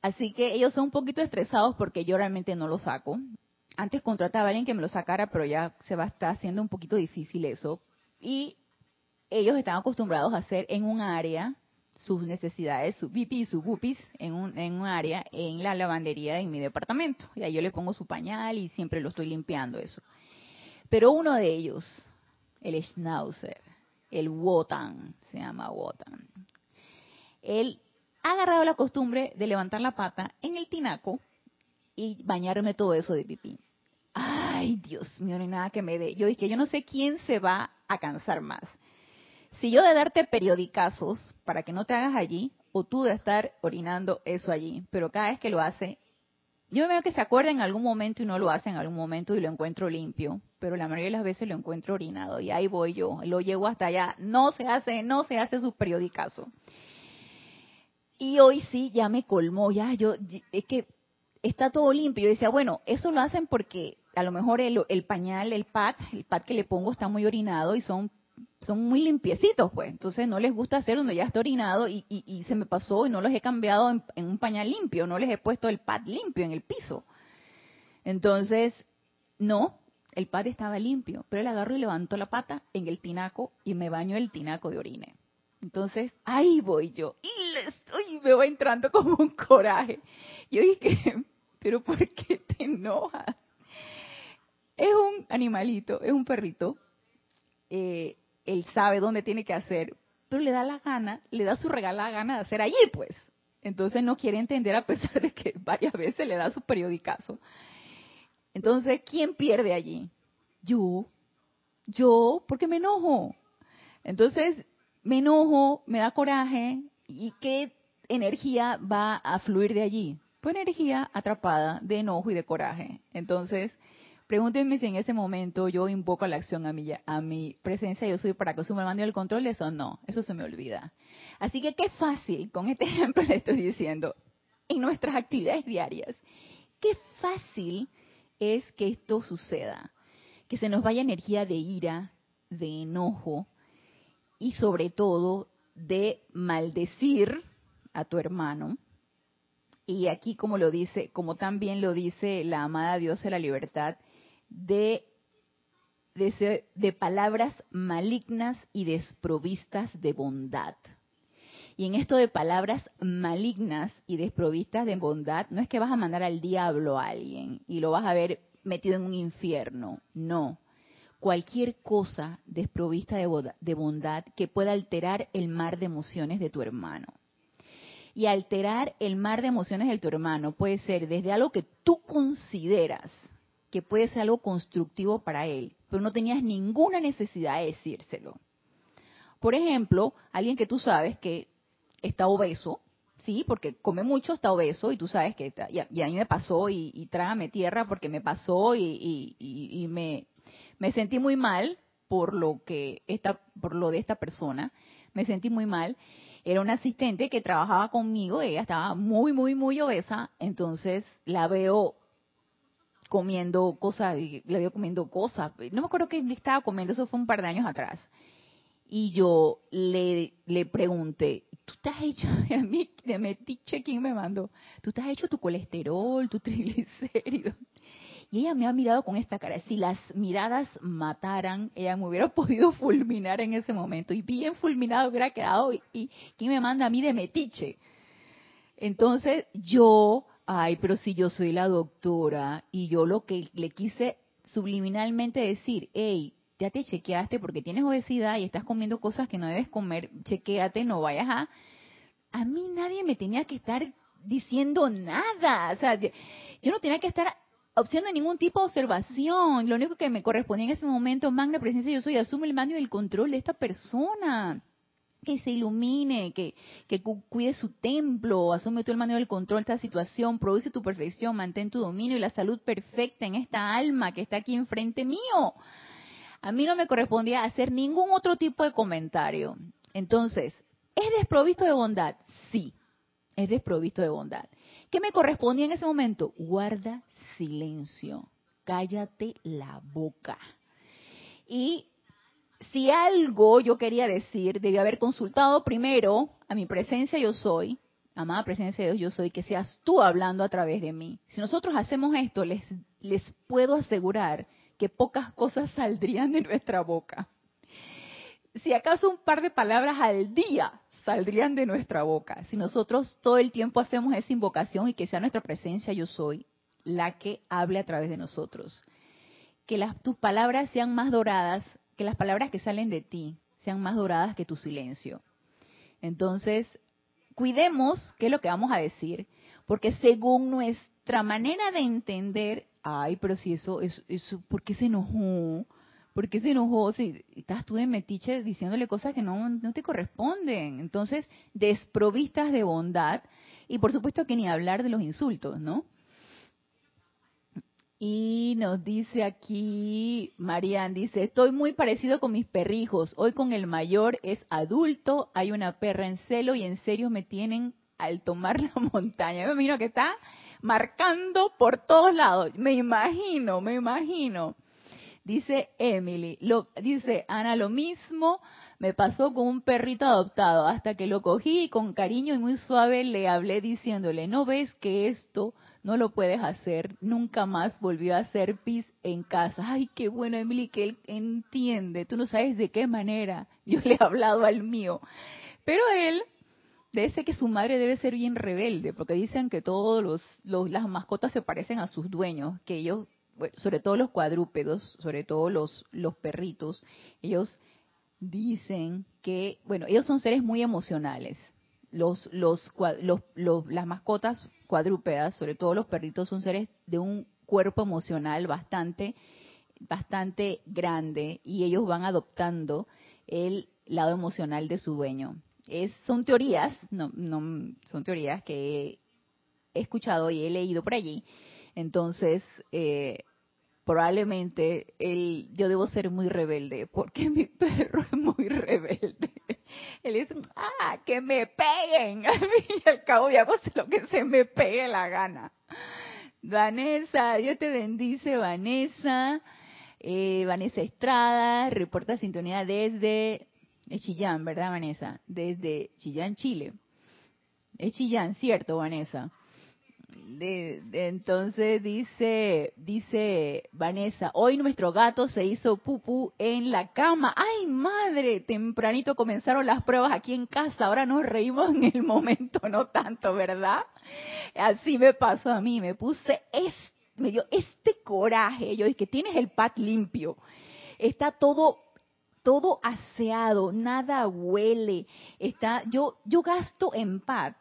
Así que ellos son un poquito estresados porque yo realmente no lo saco. Antes contrataba a alguien que me lo sacara, pero ya se va a estar haciendo un poquito difícil eso. Y ellos están acostumbrados a hacer en un área sus necesidades, su pipi y su pupis en un, en un área en la lavandería en mi departamento. Y ahí yo le pongo su pañal y siempre lo estoy limpiando eso. Pero uno de ellos, el schnauzer, el Wotan, se llama Wotan. Él ha agarrado la costumbre de levantar la pata en el tinaco y bañarme todo eso de pipí. Ay, Dios mío, no hay nada que me dé. Yo dije, yo no sé quién se va a cansar más. Si yo de darte periodicazos para que no te hagas allí, o tú de estar orinando eso allí, pero cada vez que lo hace, yo veo que se acuerda en algún momento y no lo hace en algún momento y lo encuentro limpio, pero la mayoría de las veces lo encuentro orinado y ahí voy yo, lo llevo hasta allá, no se hace, no se hace su periodicazo. Y hoy sí, ya me colmó, ya yo, es que está todo limpio. Yo decía, bueno, eso lo hacen porque a lo mejor el, el pañal, el pad, el pad que le pongo está muy orinado y son son muy limpiecitos, pues. Entonces no les gusta hacer donde ya está orinado y, y, se me pasó y no los he cambiado en, en, un pañal limpio, no les he puesto el pad limpio en el piso. Entonces, no, el pad estaba limpio, pero él agarró y levantó la pata en el tinaco y me bañó el tinaco de orine. Entonces, ahí voy yo. Y le estoy, me va entrando como un coraje. Yo dije, pero ¿por qué te enojas? Es un animalito, es un perrito. Eh, él sabe dónde tiene que hacer, pero le da la gana, le da su regalada gana de hacer allí, pues. Entonces no quiere entender a pesar de que varias veces le da su periodicazo. Entonces, ¿quién pierde allí? Yo. Yo, porque me enojo. Entonces, me enojo, me da coraje, ¿y qué energía va a fluir de allí? Pues energía atrapada de enojo y de coraje. Entonces, pregúntenme si en ese momento yo invoco la acción a mi, a mi presencia, yo soy para que me mande el control eso, no, eso se me olvida. Así que qué fácil, con este ejemplo le estoy diciendo, en nuestras actividades diarias, qué fácil es que esto suceda, que se nos vaya energía de ira, de enojo, y sobre todo de maldecir a tu hermano. Y aquí como lo dice, como también lo dice la amada Dios de la libertad, de, de, de palabras malignas y desprovistas de bondad. Y en esto de palabras malignas y desprovistas de bondad, no es que vas a mandar al diablo a alguien y lo vas a ver metido en un infierno, no cualquier cosa desprovista de bondad que pueda alterar el mar de emociones de tu hermano. Y alterar el mar de emociones de tu hermano puede ser desde algo que tú consideras que puede ser algo constructivo para él, pero no tenías ninguna necesidad de decírselo. Por ejemplo, alguien que tú sabes que está obeso, sí, porque come mucho, está obeso y tú sabes que y a, mí me pasó y, trágame tierra porque me pasó y, y me me sentí muy mal por lo que esta, por lo de esta persona. Me sentí muy mal. Era una asistente que trabajaba conmigo, ella estaba muy, muy, muy obesa, entonces la veo comiendo cosas, la veo comiendo cosas. No me acuerdo qué estaba comiendo, eso fue un par de años atrás. Y yo le, le pregunté, ¿tú te has hecho, a mí, de metiche, ¿quién me mandó? ¿Tú te has hecho tu colesterol, tu triglicéridos? Y ella me ha mirado con esta cara. Si las miradas mataran, ella me hubiera podido fulminar en ese momento. Y bien fulminado hubiera quedado. Y, ¿quién me manda a mí de metiche? Entonces yo, ay, pero si yo soy la doctora y yo lo que le quise subliminalmente decir, hey, ya te chequeaste porque tienes obesidad y estás comiendo cosas que no debes comer, chequeate, no vayas a... A mí nadie me tenía que estar diciendo nada, o sea, yo no tenía que estar de ningún tipo de observación. Lo único que me correspondía en ese momento, magna presencia, yo soy, asume el mando y el control de esta persona. Que se ilumine, que, que cuide su templo, asume tú el mando y el control de esta situación, produce tu perfección, mantén tu dominio y la salud perfecta en esta alma que está aquí enfrente mío. A mí no me correspondía hacer ningún otro tipo de comentario. Entonces, ¿es desprovisto de bondad? Sí, es desprovisto de bondad. ¿Qué me correspondía en ese momento? Guarda silencio, cállate la boca. Y si algo yo quería decir, debía haber consultado primero a mi presencia yo soy, amada presencia de Dios yo soy, que seas tú hablando a través de mí. Si nosotros hacemos esto, les puedo asegurar que pocas cosas saldrían de nuestra boca. Si acaso un par de palabras al día saldrían de nuestra boca. Si nosotros todo el tiempo hacemos esa invocación y que sea nuestra presencia yo soy, la que hable a través de nosotros. Que las, tus palabras sean más doradas, que las palabras que salen de ti sean más doradas que tu silencio. Entonces, cuidemos qué es lo que vamos a decir, porque según nuestra manera de entender, ay, pero si eso, eso, eso ¿por qué se enojó? ¿Por qué se enojó? Si estás tú de metiche diciéndole cosas que no, no te corresponden. Entonces, desprovistas de bondad, y por supuesto que ni hablar de los insultos, ¿no? Y nos dice aquí, Marian dice, estoy muy parecido con mis perrijos. Hoy con el mayor es adulto, hay una perra en celo y en serio me tienen al tomar la montaña. Me imagino que está marcando por todos lados. Me imagino, me imagino. Dice Emily, lo, dice Ana, lo mismo me pasó con un perrito adoptado, hasta que lo cogí y con cariño y muy suave le hablé diciéndole, no ves que esto no lo puedes hacer, nunca más volvió a hacer pis en casa. Ay, qué bueno Emily, que él entiende, tú no sabes de qué manera yo le he hablado al mío. Pero él dice que su madre debe ser bien rebelde, porque dicen que todos los, las mascotas se parecen a sus dueños, que ellos sobre todo los cuadrúpedos, sobre todo los, los perritos, ellos dicen que, bueno, ellos son seres muy emocionales. Los, los, los, las mascotas cuadrúpedas, sobre todo los perritos, son seres de un cuerpo emocional bastante, bastante grande y ellos van adoptando el lado emocional de su dueño. Es, son teorías, no, no, son teorías que he escuchado y he leído por allí, entonces, eh, probablemente él, yo debo ser muy rebelde, porque mi perro es muy rebelde. Él dice, ah, que me peguen. Al y al cabo, ya hago lo que se me pegue la gana. Vanessa, Dios te bendice, Vanessa. Eh, Vanessa Estrada, reporta sintonía desde Chillán, ¿verdad, Vanessa? Desde Chillán, Chile. Es Chillán, ¿cierto, Vanessa? de, entonces dice, dice Vanessa, hoy nuestro gato se hizo pupú en la cama. Ay, madre, tempranito comenzaron las pruebas aquí en casa. Ahora nos reímos en el momento, no tanto, ¿verdad? Así me pasó a mí, me puse, me dio este coraje. Yo dije, tienes el pat limpio. Está todo todo aseado, nada huele. Está, yo, yo gasto en pat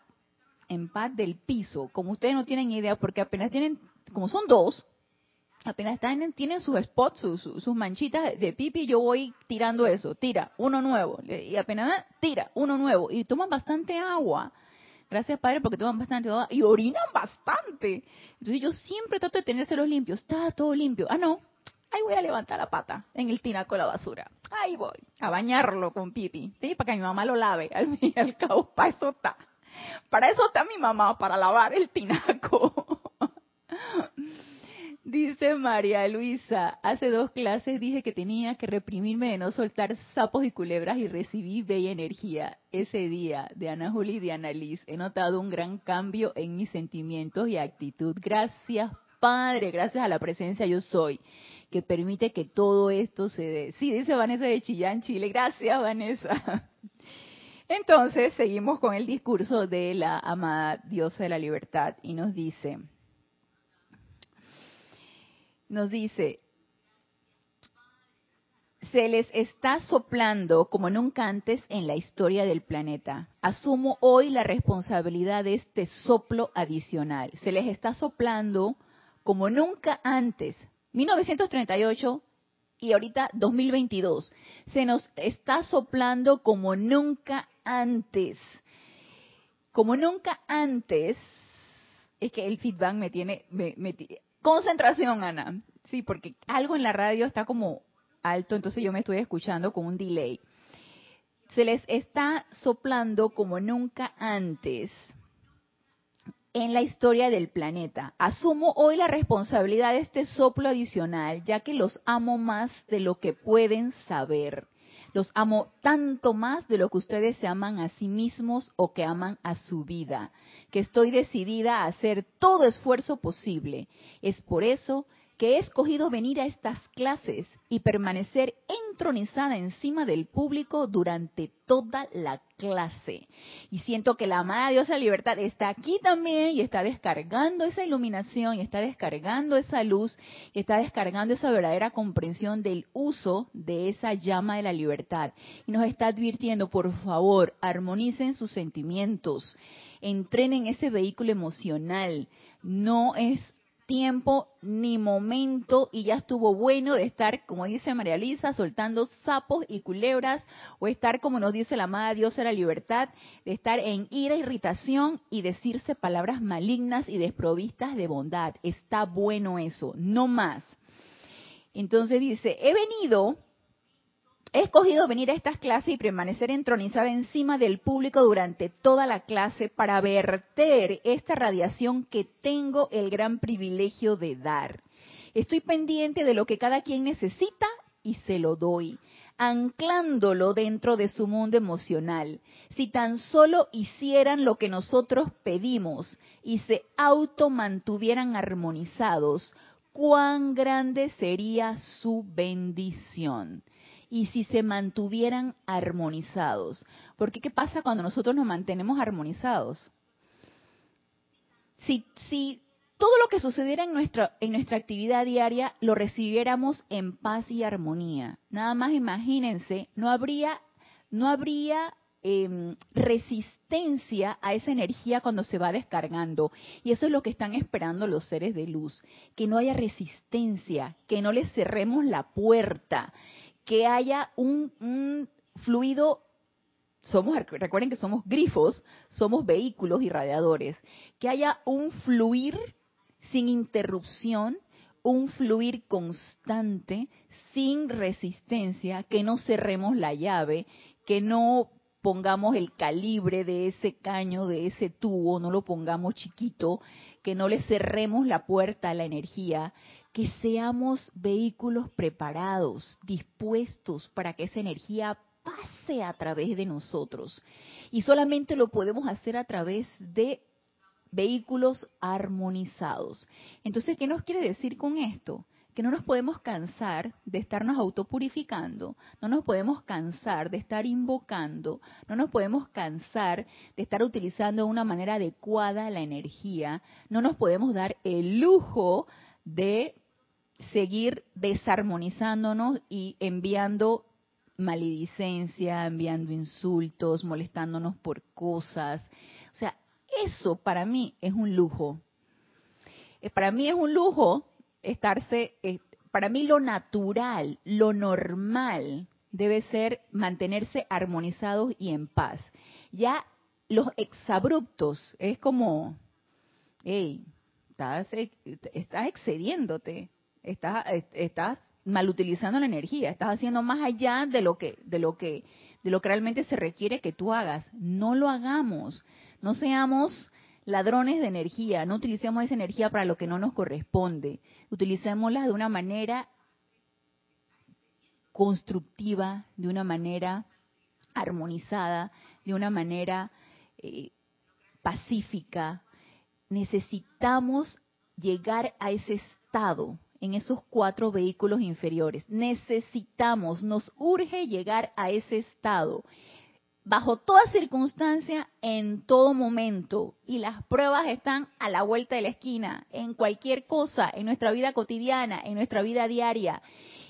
en paz del piso, como ustedes no tienen idea, porque apenas tienen, como son dos, apenas están, tienen sus spots, sus, manchitas de pipi, yo voy tirando eso, tira, uno nuevo, y apenas tira, uno nuevo, y toman bastante agua. Gracias, Padre, porque toman bastante agua y orinan bastante. Entonces yo siempre trato de tenérselos limpios. Está todo limpio. Ah, no. Ahí voy a levantar la pata en el tinaco de la basura. Ahí voy a bañarlo con pipi. ¿sí? Para que mi mamá lo lave. Al fin y al cabo, para eso está. Para eso está mi mamá, para lavar el tinaco. Dice María Luisa, hace dos clases dije que tenía que reprimirme de no soltar sapos y culebras y recibí bella energía. Ese día de Ana Juli y de Ana Liz he notado un gran cambio en mis sentimientos y actitud. Gracias Padre, gracias a la presencia yo soy, que permite que todo esto se dé. Sí, dice Vanessa de Chillán, Chile. Gracias Vanessa. Entonces seguimos con el discurso de la amada diosa de la libertad y nos dice, nos dice, se les está soplando como nunca antes en la historia del planeta. Asumo hoy la responsabilidad de este soplo adicional. Se les está soplando como nunca antes. 1938 y ahorita 2022. Se nos está soplando como nunca antes. Como nunca antes, es que el feedback me tiene, concentración, Ana. Sí, porque algo en la radio está como alto, entonces yo me estoy escuchando con un delay. Se les está soplando como nunca antes en la historia del planeta. Asumo hoy la responsabilidad de este soplo adicional, ya que los amo más de lo que pueden saber. Los amo tanto más de lo que ustedes se aman a sí mismos o que aman a su vida, que estoy decidida a hacer todo esfuerzo posible. Es por eso que he escogido venir a estas clases y permanecer entronizada encima del público durante toda la clase. Y siento que la amada diosa libertad está aquí también y está descargando esa iluminación y está descargando esa luz y está descargando esa verdadera comprensión del uso de esa llama de la libertad. Y nos está advirtiendo, por favor, armonicen sus sentimientos, entrenen ese vehículo emocional. No es tiempo ni momento y ya estuvo bueno de estar, como dice María Lisa, soltando sapos y culebras o estar, como nos dice la amada diosa de la libertad, de estar en ira, irritación y decirse palabras malignas y desprovistas de bondad. Está bueno eso, no más. Entonces dice, he venido He escogido venir a estas clases y permanecer entronizada encima del público durante toda la clase para verter esta radiación que tengo el gran privilegio de dar. Estoy pendiente de lo que cada quien necesita y se lo doy, anclándolo dentro de su mundo emocional. Si tan solo hicieran lo que nosotros pedimos y se automantuvieran armonizados, cuán grande sería su bendición y si se mantuvieran armonizados. Porque ¿qué pasa cuando nosotros nos mantenemos armonizados? Si, si todo lo que sucediera en nuestra, en nuestra actividad diaria lo recibiéramos en paz y armonía, nada más imagínense, no habría, no habría em, resistencia a esa energía cuando se va descargando. Y eso es lo que están esperando los seres de luz, que no haya resistencia, que no les cerremos la puerta, que haya un, fluido somos, recuerden que somos grifos, somos vehículos irradiadores, que haya un fluir sin interrupción, un fluir constante, sin resistencia, que no cerremos la llave, que no pongamos el calibre de ese caño, de ese tubo, no lo pongamos chiquito, que no le cerremos la puerta a la energía, que seamos vehículos preparados, dispuestos para que esa energía pase a través de nosotros. Y solamente lo podemos hacer a través de vehículos armonizados. Entonces, ¿qué nos quiere decir con esto? Que no nos podemos cansar de estarnos autopurificando, no nos podemos cansar de estar invocando, no nos podemos cansar de estar utilizando de una manera adecuada la energía, no nos podemos dar el lujo de seguir desarmonizándonos y enviando maledicencia, enviando insultos, molestándonos por cosas. O sea, eso para mí es un lujo. Eh, para mí es un lujo estarse, eh, para mí lo natural, lo normal debe ser mantenerse armonizados y en paz. Ya los exabruptos es como, hey, estás, estás excediéndote, estás, estás mal utilizando la energía, estás haciendo más allá de lo que, de lo que, de lo que realmente se requiere que tú hagas. No lo hagamos, no seamos ladrones de energía, no utilicemos esa energía para lo que no nos corresponde, utilicémosla de una manera constructiva, de una manera armonizada, de una manera eh, pacífica. Necesitamos llegar a ese estado en esos cuatro vehículos inferiores. Necesitamos, nos urge llegar a ese estado. Bajo toda circunstancia, en todo momento. Y las pruebas están a la vuelta de la esquina, en cualquier cosa, en nuestra vida cotidiana, en nuestra vida diaria.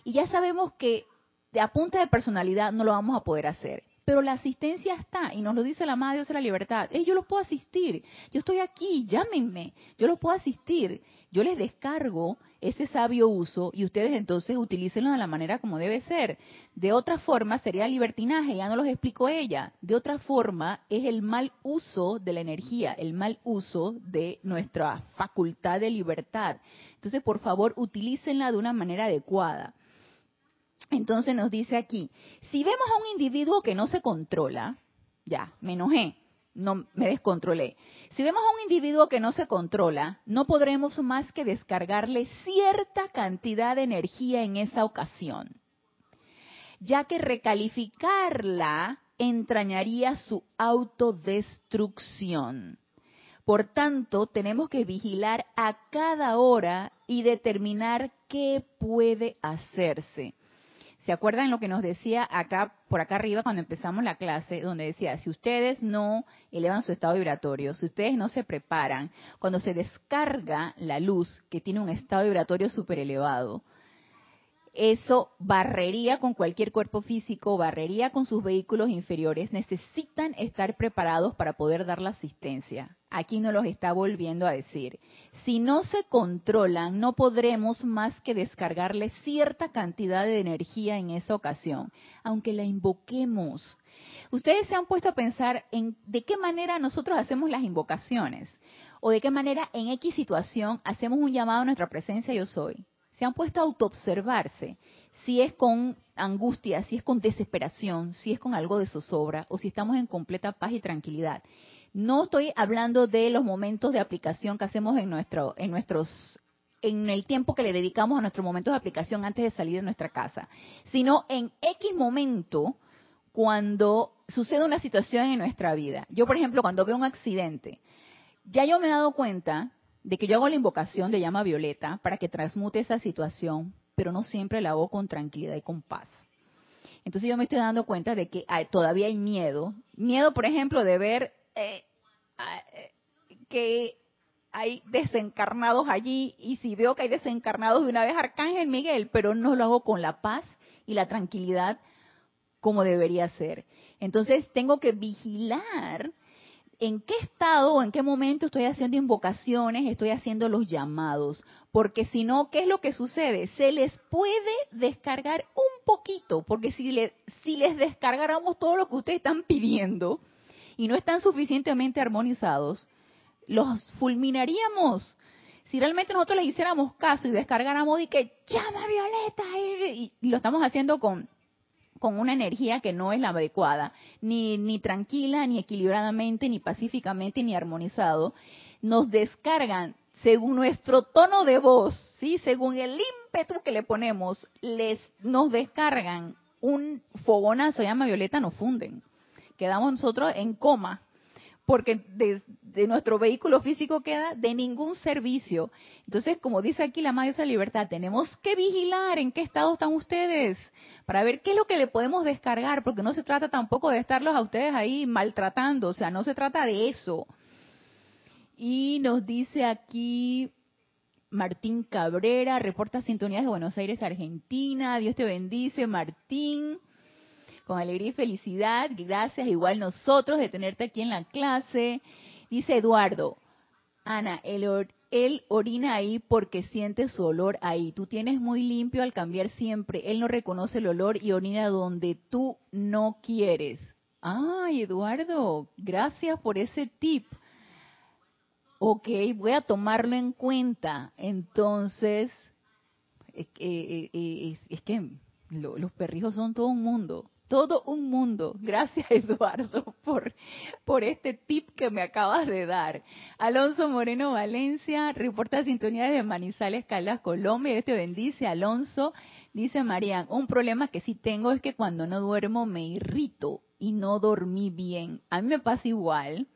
Y ya sabemos que de a punta de personalidad no lo vamos a poder hacer pero la asistencia está, y nos lo dice la Madre Dios de la Libertad. yo los puedo asistir, yo estoy aquí, llámenme, yo los puedo asistir. Yo les descargo ese sabio uso y ustedes entonces utilícenlo de la manera como debe ser. De otra forma sería libertinaje, ya no los explico ella. De otra forma es el mal uso de la energía, el mal uso de nuestra facultad de libertad. Entonces, por favor, utilícenla de una manera adecuada. Entonces nos dice aquí, si vemos a un individuo que no se controla, ya, me enojé, no me descontrolé. Si vemos a un individuo que no se controla, no podremos más que descargarle cierta cantidad de energía en esa ocasión, ya que recalificarla entrañaría su autodestrucción. Por tanto, tenemos que vigilar a cada hora y determinar qué puede hacerse. ¿Se acuerdan lo que nos decía acá, por acá arriba, cuando empezamos la clase, donde decía, si ustedes no elevan su estado vibratorio, si ustedes no se preparan, cuando se descarga la luz que tiene un estado vibratorio súper elevado, eso barrería con cualquier cuerpo físico, barrería con sus vehículos inferiores, necesitan estar preparados para poder dar la asistencia. Aquí nos los está volviendo a decir. Si no se controlan, no podremos más que descargarle cierta cantidad de energía en esa ocasión, aunque la invoquemos. Ustedes se han puesto a pensar en de qué manera nosotros hacemos las invocaciones o de qué manera en X situación hacemos un llamado a nuestra presencia yo soy se han puesto a autoobservarse si es con angustia, si es con desesperación, si es con algo de zozobra o si estamos en completa paz y tranquilidad. No estoy hablando de los momentos de aplicación que hacemos en, nuestro, en nuestros en el tiempo que le dedicamos a nuestros momentos de aplicación antes de salir de nuestra casa, sino en X momento cuando sucede una situación en nuestra vida. Yo, por ejemplo, cuando veo un accidente, ya yo me he dado cuenta de que yo hago la invocación de llama violeta para que transmute esa situación, pero no siempre la hago con tranquilidad y con paz. Entonces yo me estoy dando cuenta de que todavía hay miedo. Miedo, por ejemplo, de ver eh, eh, que hay desencarnados allí y si veo que hay desencarnados de una vez Arcángel Miguel, pero no lo hago con la paz y la tranquilidad como debería ser. Entonces tengo que vigilar en qué estado o en qué momento estoy haciendo invocaciones, estoy haciendo los llamados, porque si no, ¿qué es lo que sucede? Se les puede descargar un poquito, porque si, si les descargáramos todo lo que ustedes están pidiendo y no están suficientemente armonizados, los fulminaríamos. Si realmente nosotros les hiciéramos caso y descargáramos y que llama Violeta y, lo estamos haciendo con con una energía que no es la adecuada, ni, ni tranquila, ni equilibradamente, ni pacíficamente, ni armonizado, nos descargan según nuestro tono de voz, ¿sí? según el ímpetu que le ponemos, les nos descargan un fogonazo, llama Violeta, nos funden. Quedamos nosotros en coma, porque de, nuestro vehículo físico queda de ningún servicio. Entonces, como dice aquí la Maestra Libertad, tenemos que vigilar en qué estado están ustedes para ver qué es lo que le podemos descargar, porque no se trata tampoco de estarlos a ustedes ahí maltratando, o sea, no se trata de eso. Y nos dice aquí Martín Cabrera, reporta sintonías de Buenos Aires, Argentina. Dios te bendice, Martín con alegría y felicidad. Gracias, igual nosotros, de tenerte aquí en la clase. Dice Eduardo, Ana, él, orina ahí porque siente su olor ahí. Tú tienes muy limpio al cambiar siempre. Él no reconoce el olor y orina donde tú no quieres. Ay, Eduardo, gracias por ese tip. Ok, voy a tomarlo en cuenta. Entonces, es que, eh, eh, que los perrijos son todo un mundo todo un mundo. Gracias Eduardo por, por este tip que me acabas de dar. Alonso Moreno Valencia, reporta sintonía de Manizales, Caldas, Colombia. Dios te bendice, Alonso. Dice María, un problema que sí tengo es que cuando no duermo me irrito y no dormí bien. A mí me pasa igual,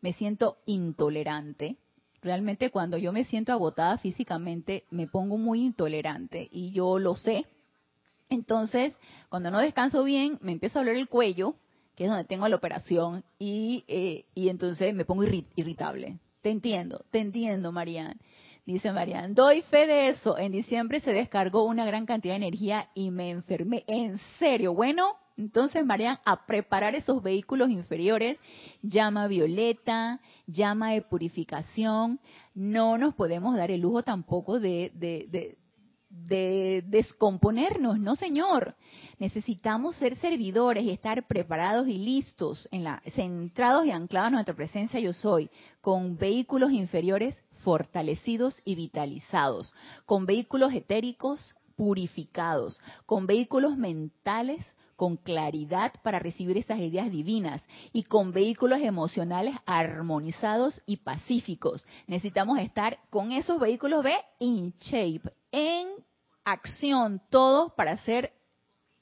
me siento intolerante. Realmente cuando yo me siento agotada físicamente me pongo muy intolerante y yo lo sé entonces, cuando no descanso bien, me empieza a doler el cuello, que es donde tengo la operación, y, eh, y entonces me pongo irritable. Te entiendo, te entiendo, Marian. Dice Marian, doy fe de eso. En diciembre se descargó una gran cantidad de energía y me enfermé. En serio. Bueno, entonces, Marian, a preparar esos vehículos inferiores, llama violeta, llama de purificación. No nos podemos dar el lujo tampoco de, de, de descomponernos, no señor. Necesitamos ser servidores y estar preparados y listos, en la, centrados y anclados en nuestra presencia yo soy, con vehículos inferiores fortalecidos y vitalizados, con vehículos etéricos purificados, con vehículos mentales con claridad para recibir esas ideas divinas y con vehículos emocionales armonizados y pacíficos. Necesitamos estar con esos vehículos de in shape, en acción, todos para ser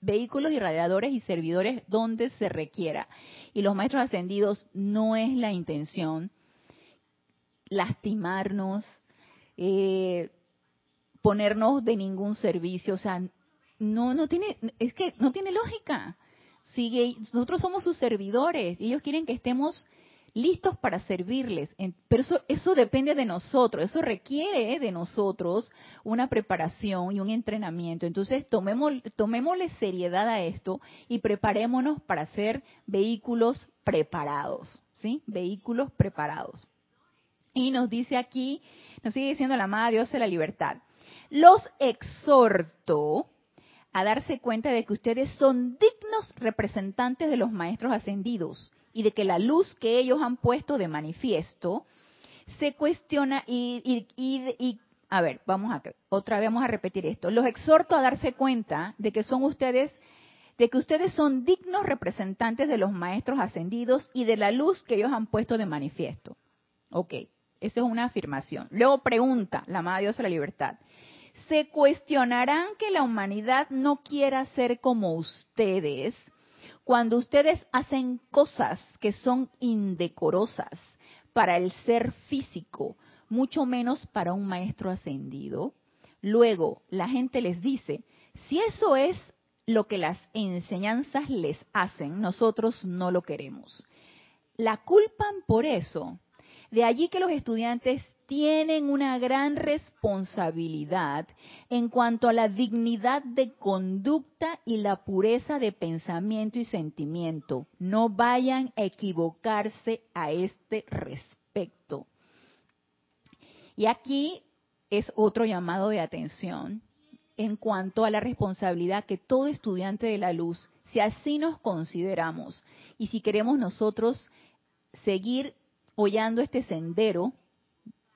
vehículos irradiadores y servidores donde se requiera. Y los maestros ascendidos no es la intención lastimarnos, eh, ponernos de ningún servicio, o sea, no, no tiene, es que no tiene lógica. Sigue, nosotros somos sus servidores y ellos quieren que estemos listos para servirles. Pero eso, eso depende de nosotros, eso requiere de nosotros una preparación y un entrenamiento. Entonces, tomemos, tomémosle seriedad a esto y preparémonos para ser vehículos preparados, ¿sí? Vehículos preparados. Y nos dice aquí, nos sigue diciendo la amada Dios de la libertad. Los exhorto a darse cuenta de que ustedes son dignos representantes de los maestros ascendidos y de que la luz que ellos han puesto de manifiesto se cuestiona y, y, a ver, vamos a otra vez vamos a repetir esto. Los exhorto a darse cuenta de que son ustedes de que ustedes son dignos representantes de los maestros ascendidos y de la luz que ellos han puesto de manifiesto. Ok, Eso es una afirmación. Luego pregunta la amada Dios de la libertad. ¿Se cuestionarán que la humanidad no quiera ser como ustedes cuando ustedes hacen cosas que son indecorosas para el ser físico, mucho menos para un maestro ascendido? Luego, la gente les dice, si eso es lo que las enseñanzas les hacen, nosotros no lo queremos. La culpan por eso. De allí que los estudiantes tienen una gran responsabilidad en cuanto a la dignidad de conducta y la pureza de pensamiento y sentimiento. No vayan a equivocarse a este respecto. Y aquí es otro llamado de atención en cuanto a la responsabilidad que todo estudiante de la luz, si así nos consideramos y si queremos nosotros seguir hollando este sendero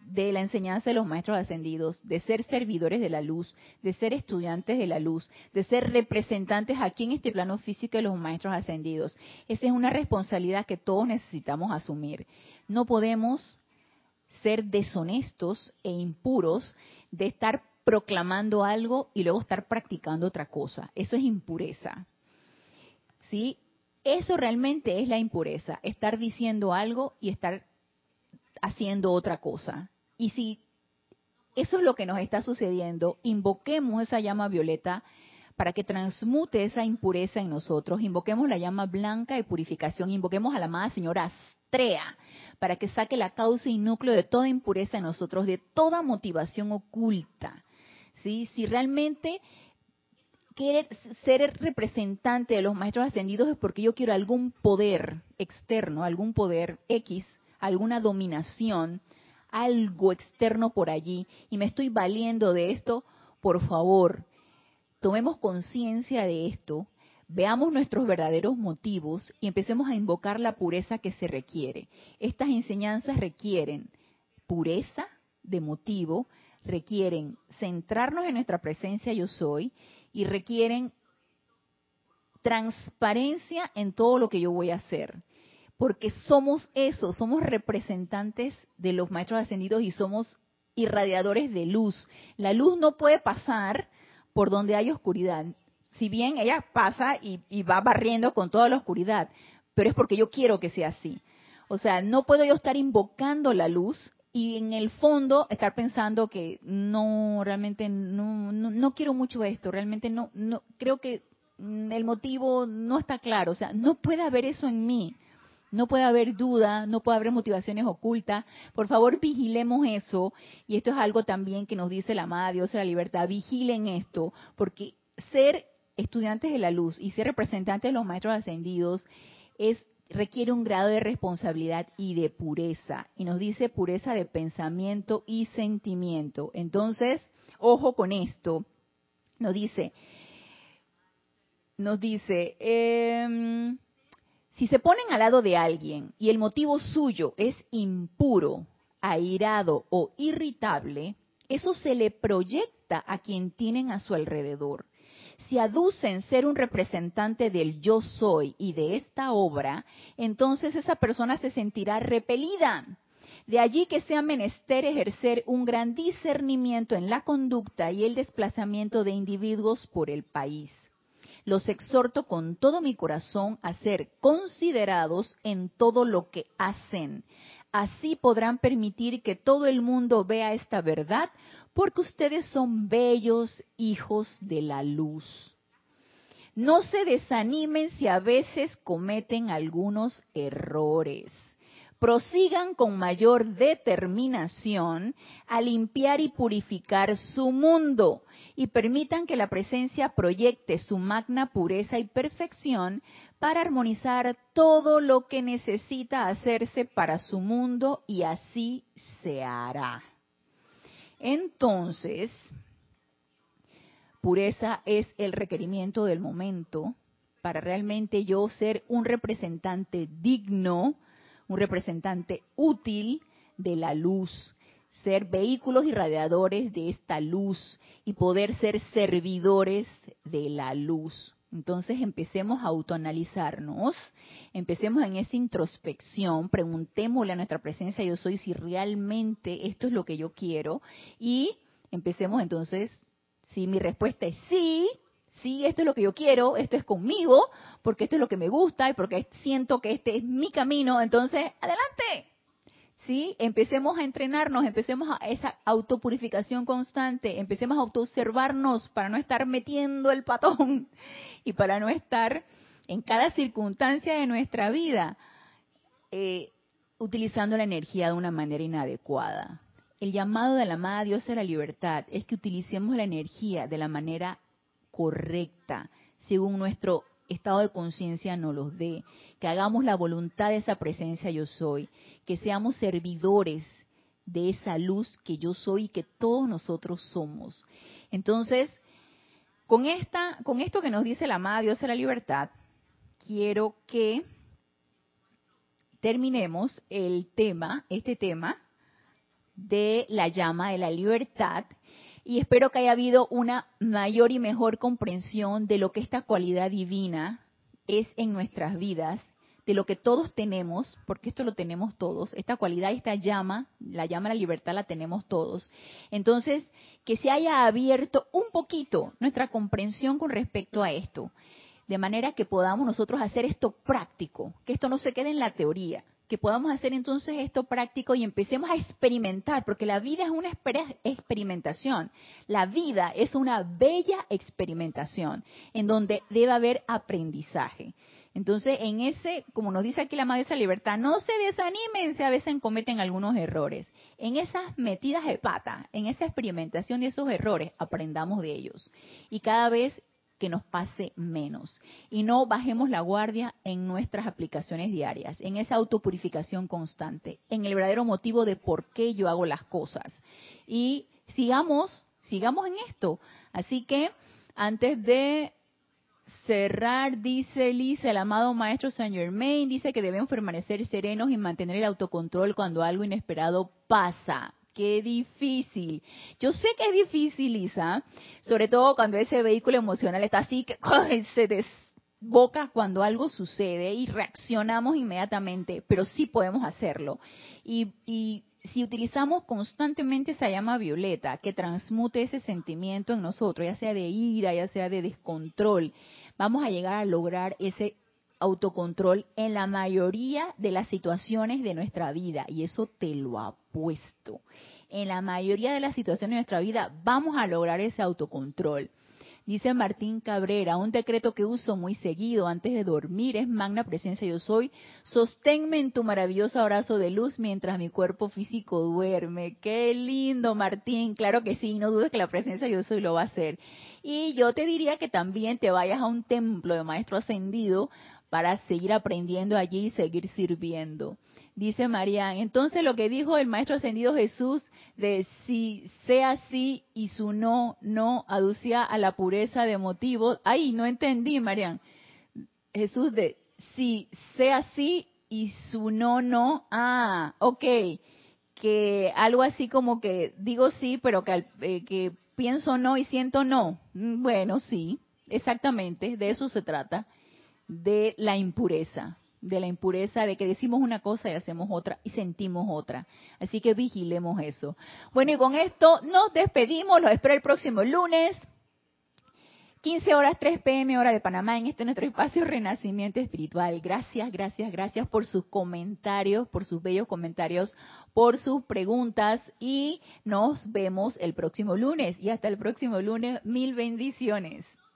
de la enseñanza de los maestros ascendidos, de ser servidores de la luz, de ser estudiantes de la luz, de ser representantes aquí en este plano físico de los maestros ascendidos. Esa es una responsabilidad que todos necesitamos asumir. No podemos ser deshonestos e impuros de estar proclamando algo y luego estar practicando otra cosa. Eso es impureza. ¿Sí? Eso realmente es la impureza, estar diciendo algo y estar haciendo otra cosa. Y si eso es lo que nos está sucediendo, invoquemos esa llama violeta para que transmute esa impureza en nosotros, invoquemos la llama blanca de purificación, invoquemos a la amada señora Astrea para que saque la causa y núcleo de toda impureza en nosotros, de toda motivación oculta. ¿sí? Si realmente quiere ser representante de los maestros ascendidos es porque yo quiero algún poder externo, algún poder X, alguna dominación, algo externo por allí, y me estoy valiendo de esto, por favor, tomemos conciencia de esto, veamos nuestros verdaderos motivos y empecemos a invocar la pureza que se requiere. Estas enseñanzas requieren pureza de motivo, requieren centrarnos en nuestra presencia yo soy y requieren transparencia en todo lo que yo voy a hacer. Porque somos eso, somos representantes de los maestros ascendidos y somos irradiadores de luz. La luz no puede pasar por donde hay oscuridad. Si bien ella pasa y, va barriendo con toda la oscuridad, pero es porque yo quiero que sea así. O sea, no puedo yo estar invocando la luz y en el fondo estar pensando que no, realmente no, no, quiero mucho esto, realmente no, no, creo que mm, el motivo no está claro, o sea, no puede haber eso en mí, no puede haber duda, no puede haber motivaciones ocultas, por favor vigilemos eso, y esto es algo también que nos dice la amada Dios de la libertad, vigilen esto, porque ser estudiantes de la luz y ser representantes de los maestros ascendidos es requiere un grado de responsabilidad y de pureza. Y nos dice pureza de pensamiento y sentimiento. Entonces, ojo con esto. Nos dice, nos dice, em, si se ponen al lado de alguien y el motivo suyo es impuro, airado o irritable, eso se le proyecta a quien tienen a su alrededor si aducen ser un representante del yo soy y de esta obra, entonces esa persona se sentirá repelida. De allí que sea menester ejercer un gran discernimiento en la conducta y el desplazamiento de individuos por el país. Los exhorto con todo mi corazón a ser considerados en todo lo que hacen, Así podrán permitir que todo el mundo vea esta verdad, porque ustedes son bellos hijos de la luz. No se desanimen si a veces cometen algunos errores prosigan con mayor determinación a limpiar y purificar su mundo y permitan que la presencia proyecte su magna pureza y perfección para armonizar todo lo que necesita hacerse para su mundo y así se hará. Entonces, pureza es el requerimiento del momento para realmente yo ser un representante digno un representante útil de la luz, ser vehículos irradiadores de esta luz y poder ser servidores de la luz. Entonces empecemos a autoanalizarnos, empecemos en esa introspección, preguntémosle a nuestra presencia yo soy si realmente esto es lo que yo quiero y empecemos entonces, si mi respuesta es sí, sí, esto es lo que yo quiero, esto es conmigo, porque esto es lo que me gusta y porque siento que este es mi camino, entonces, adelante. ¿Sí? Empecemos a entrenarnos, empecemos a esa autopurificación constante, empecemos a autoobservarnos para no estar metiendo el patón y para no estar en cada circunstancia de nuestra vida eh, utilizando la energía de una manera inadecuada. El llamado de la amada Dios a la libertad es que utilicemos la energía de la manera correcta, según nuestro estado de conciencia nos los dé, que hagamos la voluntad de esa presencia yo soy, que seamos servidores de esa luz que yo soy y que todos nosotros somos. Entonces, con esta, con esto que nos dice la amada Dios de la libertad, quiero que terminemos el tema, este tema de la llama de la libertad y espero que haya habido una mayor y mejor comprensión de lo que esta cualidad divina es en nuestras vidas, de lo que todos tenemos, porque esto lo tenemos todos, esta cualidad, esta llama, la llama de la libertad la tenemos todos. Entonces, que se haya abierto un poquito nuestra comprensión con respecto a esto, de manera que podamos nosotros hacer esto práctico, que esto no se quede en la teoría, que podamos hacer entonces esto práctico y empecemos a experimentar, porque la vida es una experimentación. La vida es una bella experimentación en donde debe haber aprendizaje. Entonces, en ese, como nos dice aquí la Madre esa libertad, no se desanimen si a veces cometen algunos errores. En esas metidas de pata, en esa experimentación de esos errores, aprendamos de ellos. Y cada vez que nos pase menos. Y no bajemos la guardia en nuestras aplicaciones diarias, en esa autopurificación constante, en el verdadero motivo de por qué yo hago las cosas. Y sigamos, sigamos en esto. Así que antes de cerrar, dice Lisa, el amado maestro Saint Germain, dice que debemos permanecer serenos y mantener el autocontrol cuando algo inesperado pasa qué difícil. Yo sé que es difícil, Lisa, sobre todo cuando ese vehículo emocional está así, que se desboca cuando algo sucede y reaccionamos inmediatamente, pero sí podemos hacerlo. Y, y si utilizamos constantemente esa llama violeta que transmute ese sentimiento en nosotros, ya sea de ira, ya sea de descontrol, vamos a llegar a lograr ese autocontrol en la mayoría de las situaciones de nuestra vida y eso te lo apuesto. En la mayoría de las situaciones de nuestra vida vamos a lograr ese autocontrol. Dice Martín Cabrera, un decreto que uso muy seguido antes de dormir es magna presencia yo soy. Sosténme en tu maravilloso abrazo de luz mientras mi cuerpo físico duerme. Qué lindo, Martín. Claro que sí, no dudes que la presencia yo soy lo va a hacer. Y yo te diría que también te vayas a un templo de maestro ascendido para seguir aprendiendo allí y seguir sirviendo. Dice María, entonces lo que dijo el Maestro Ascendido Jesús de si sea así y su no, no, aducía a la pureza de motivos. Ay, no entendí, María. Jesús de si sea así y su no, no. Ah, ok. Que algo así como que digo sí, pero que, eh, que pienso no y siento no. Mm, bueno, sí, exactamente, de eso se trata de la impureza, de la impureza de que decimos una cosa y hacemos otra y sentimos otra. Así que vigilemos eso. Bueno, y con esto nos despedimos, los espero el próximo lunes. 15 horas 3 pm hora de Panamá en este nuestro espacio Renacimiento Espiritual. Gracias, gracias, gracias por sus comentarios, por sus bellos comentarios, por sus preguntas y nos vemos el próximo lunes. Y hasta el próximo lunes, mil bendiciones.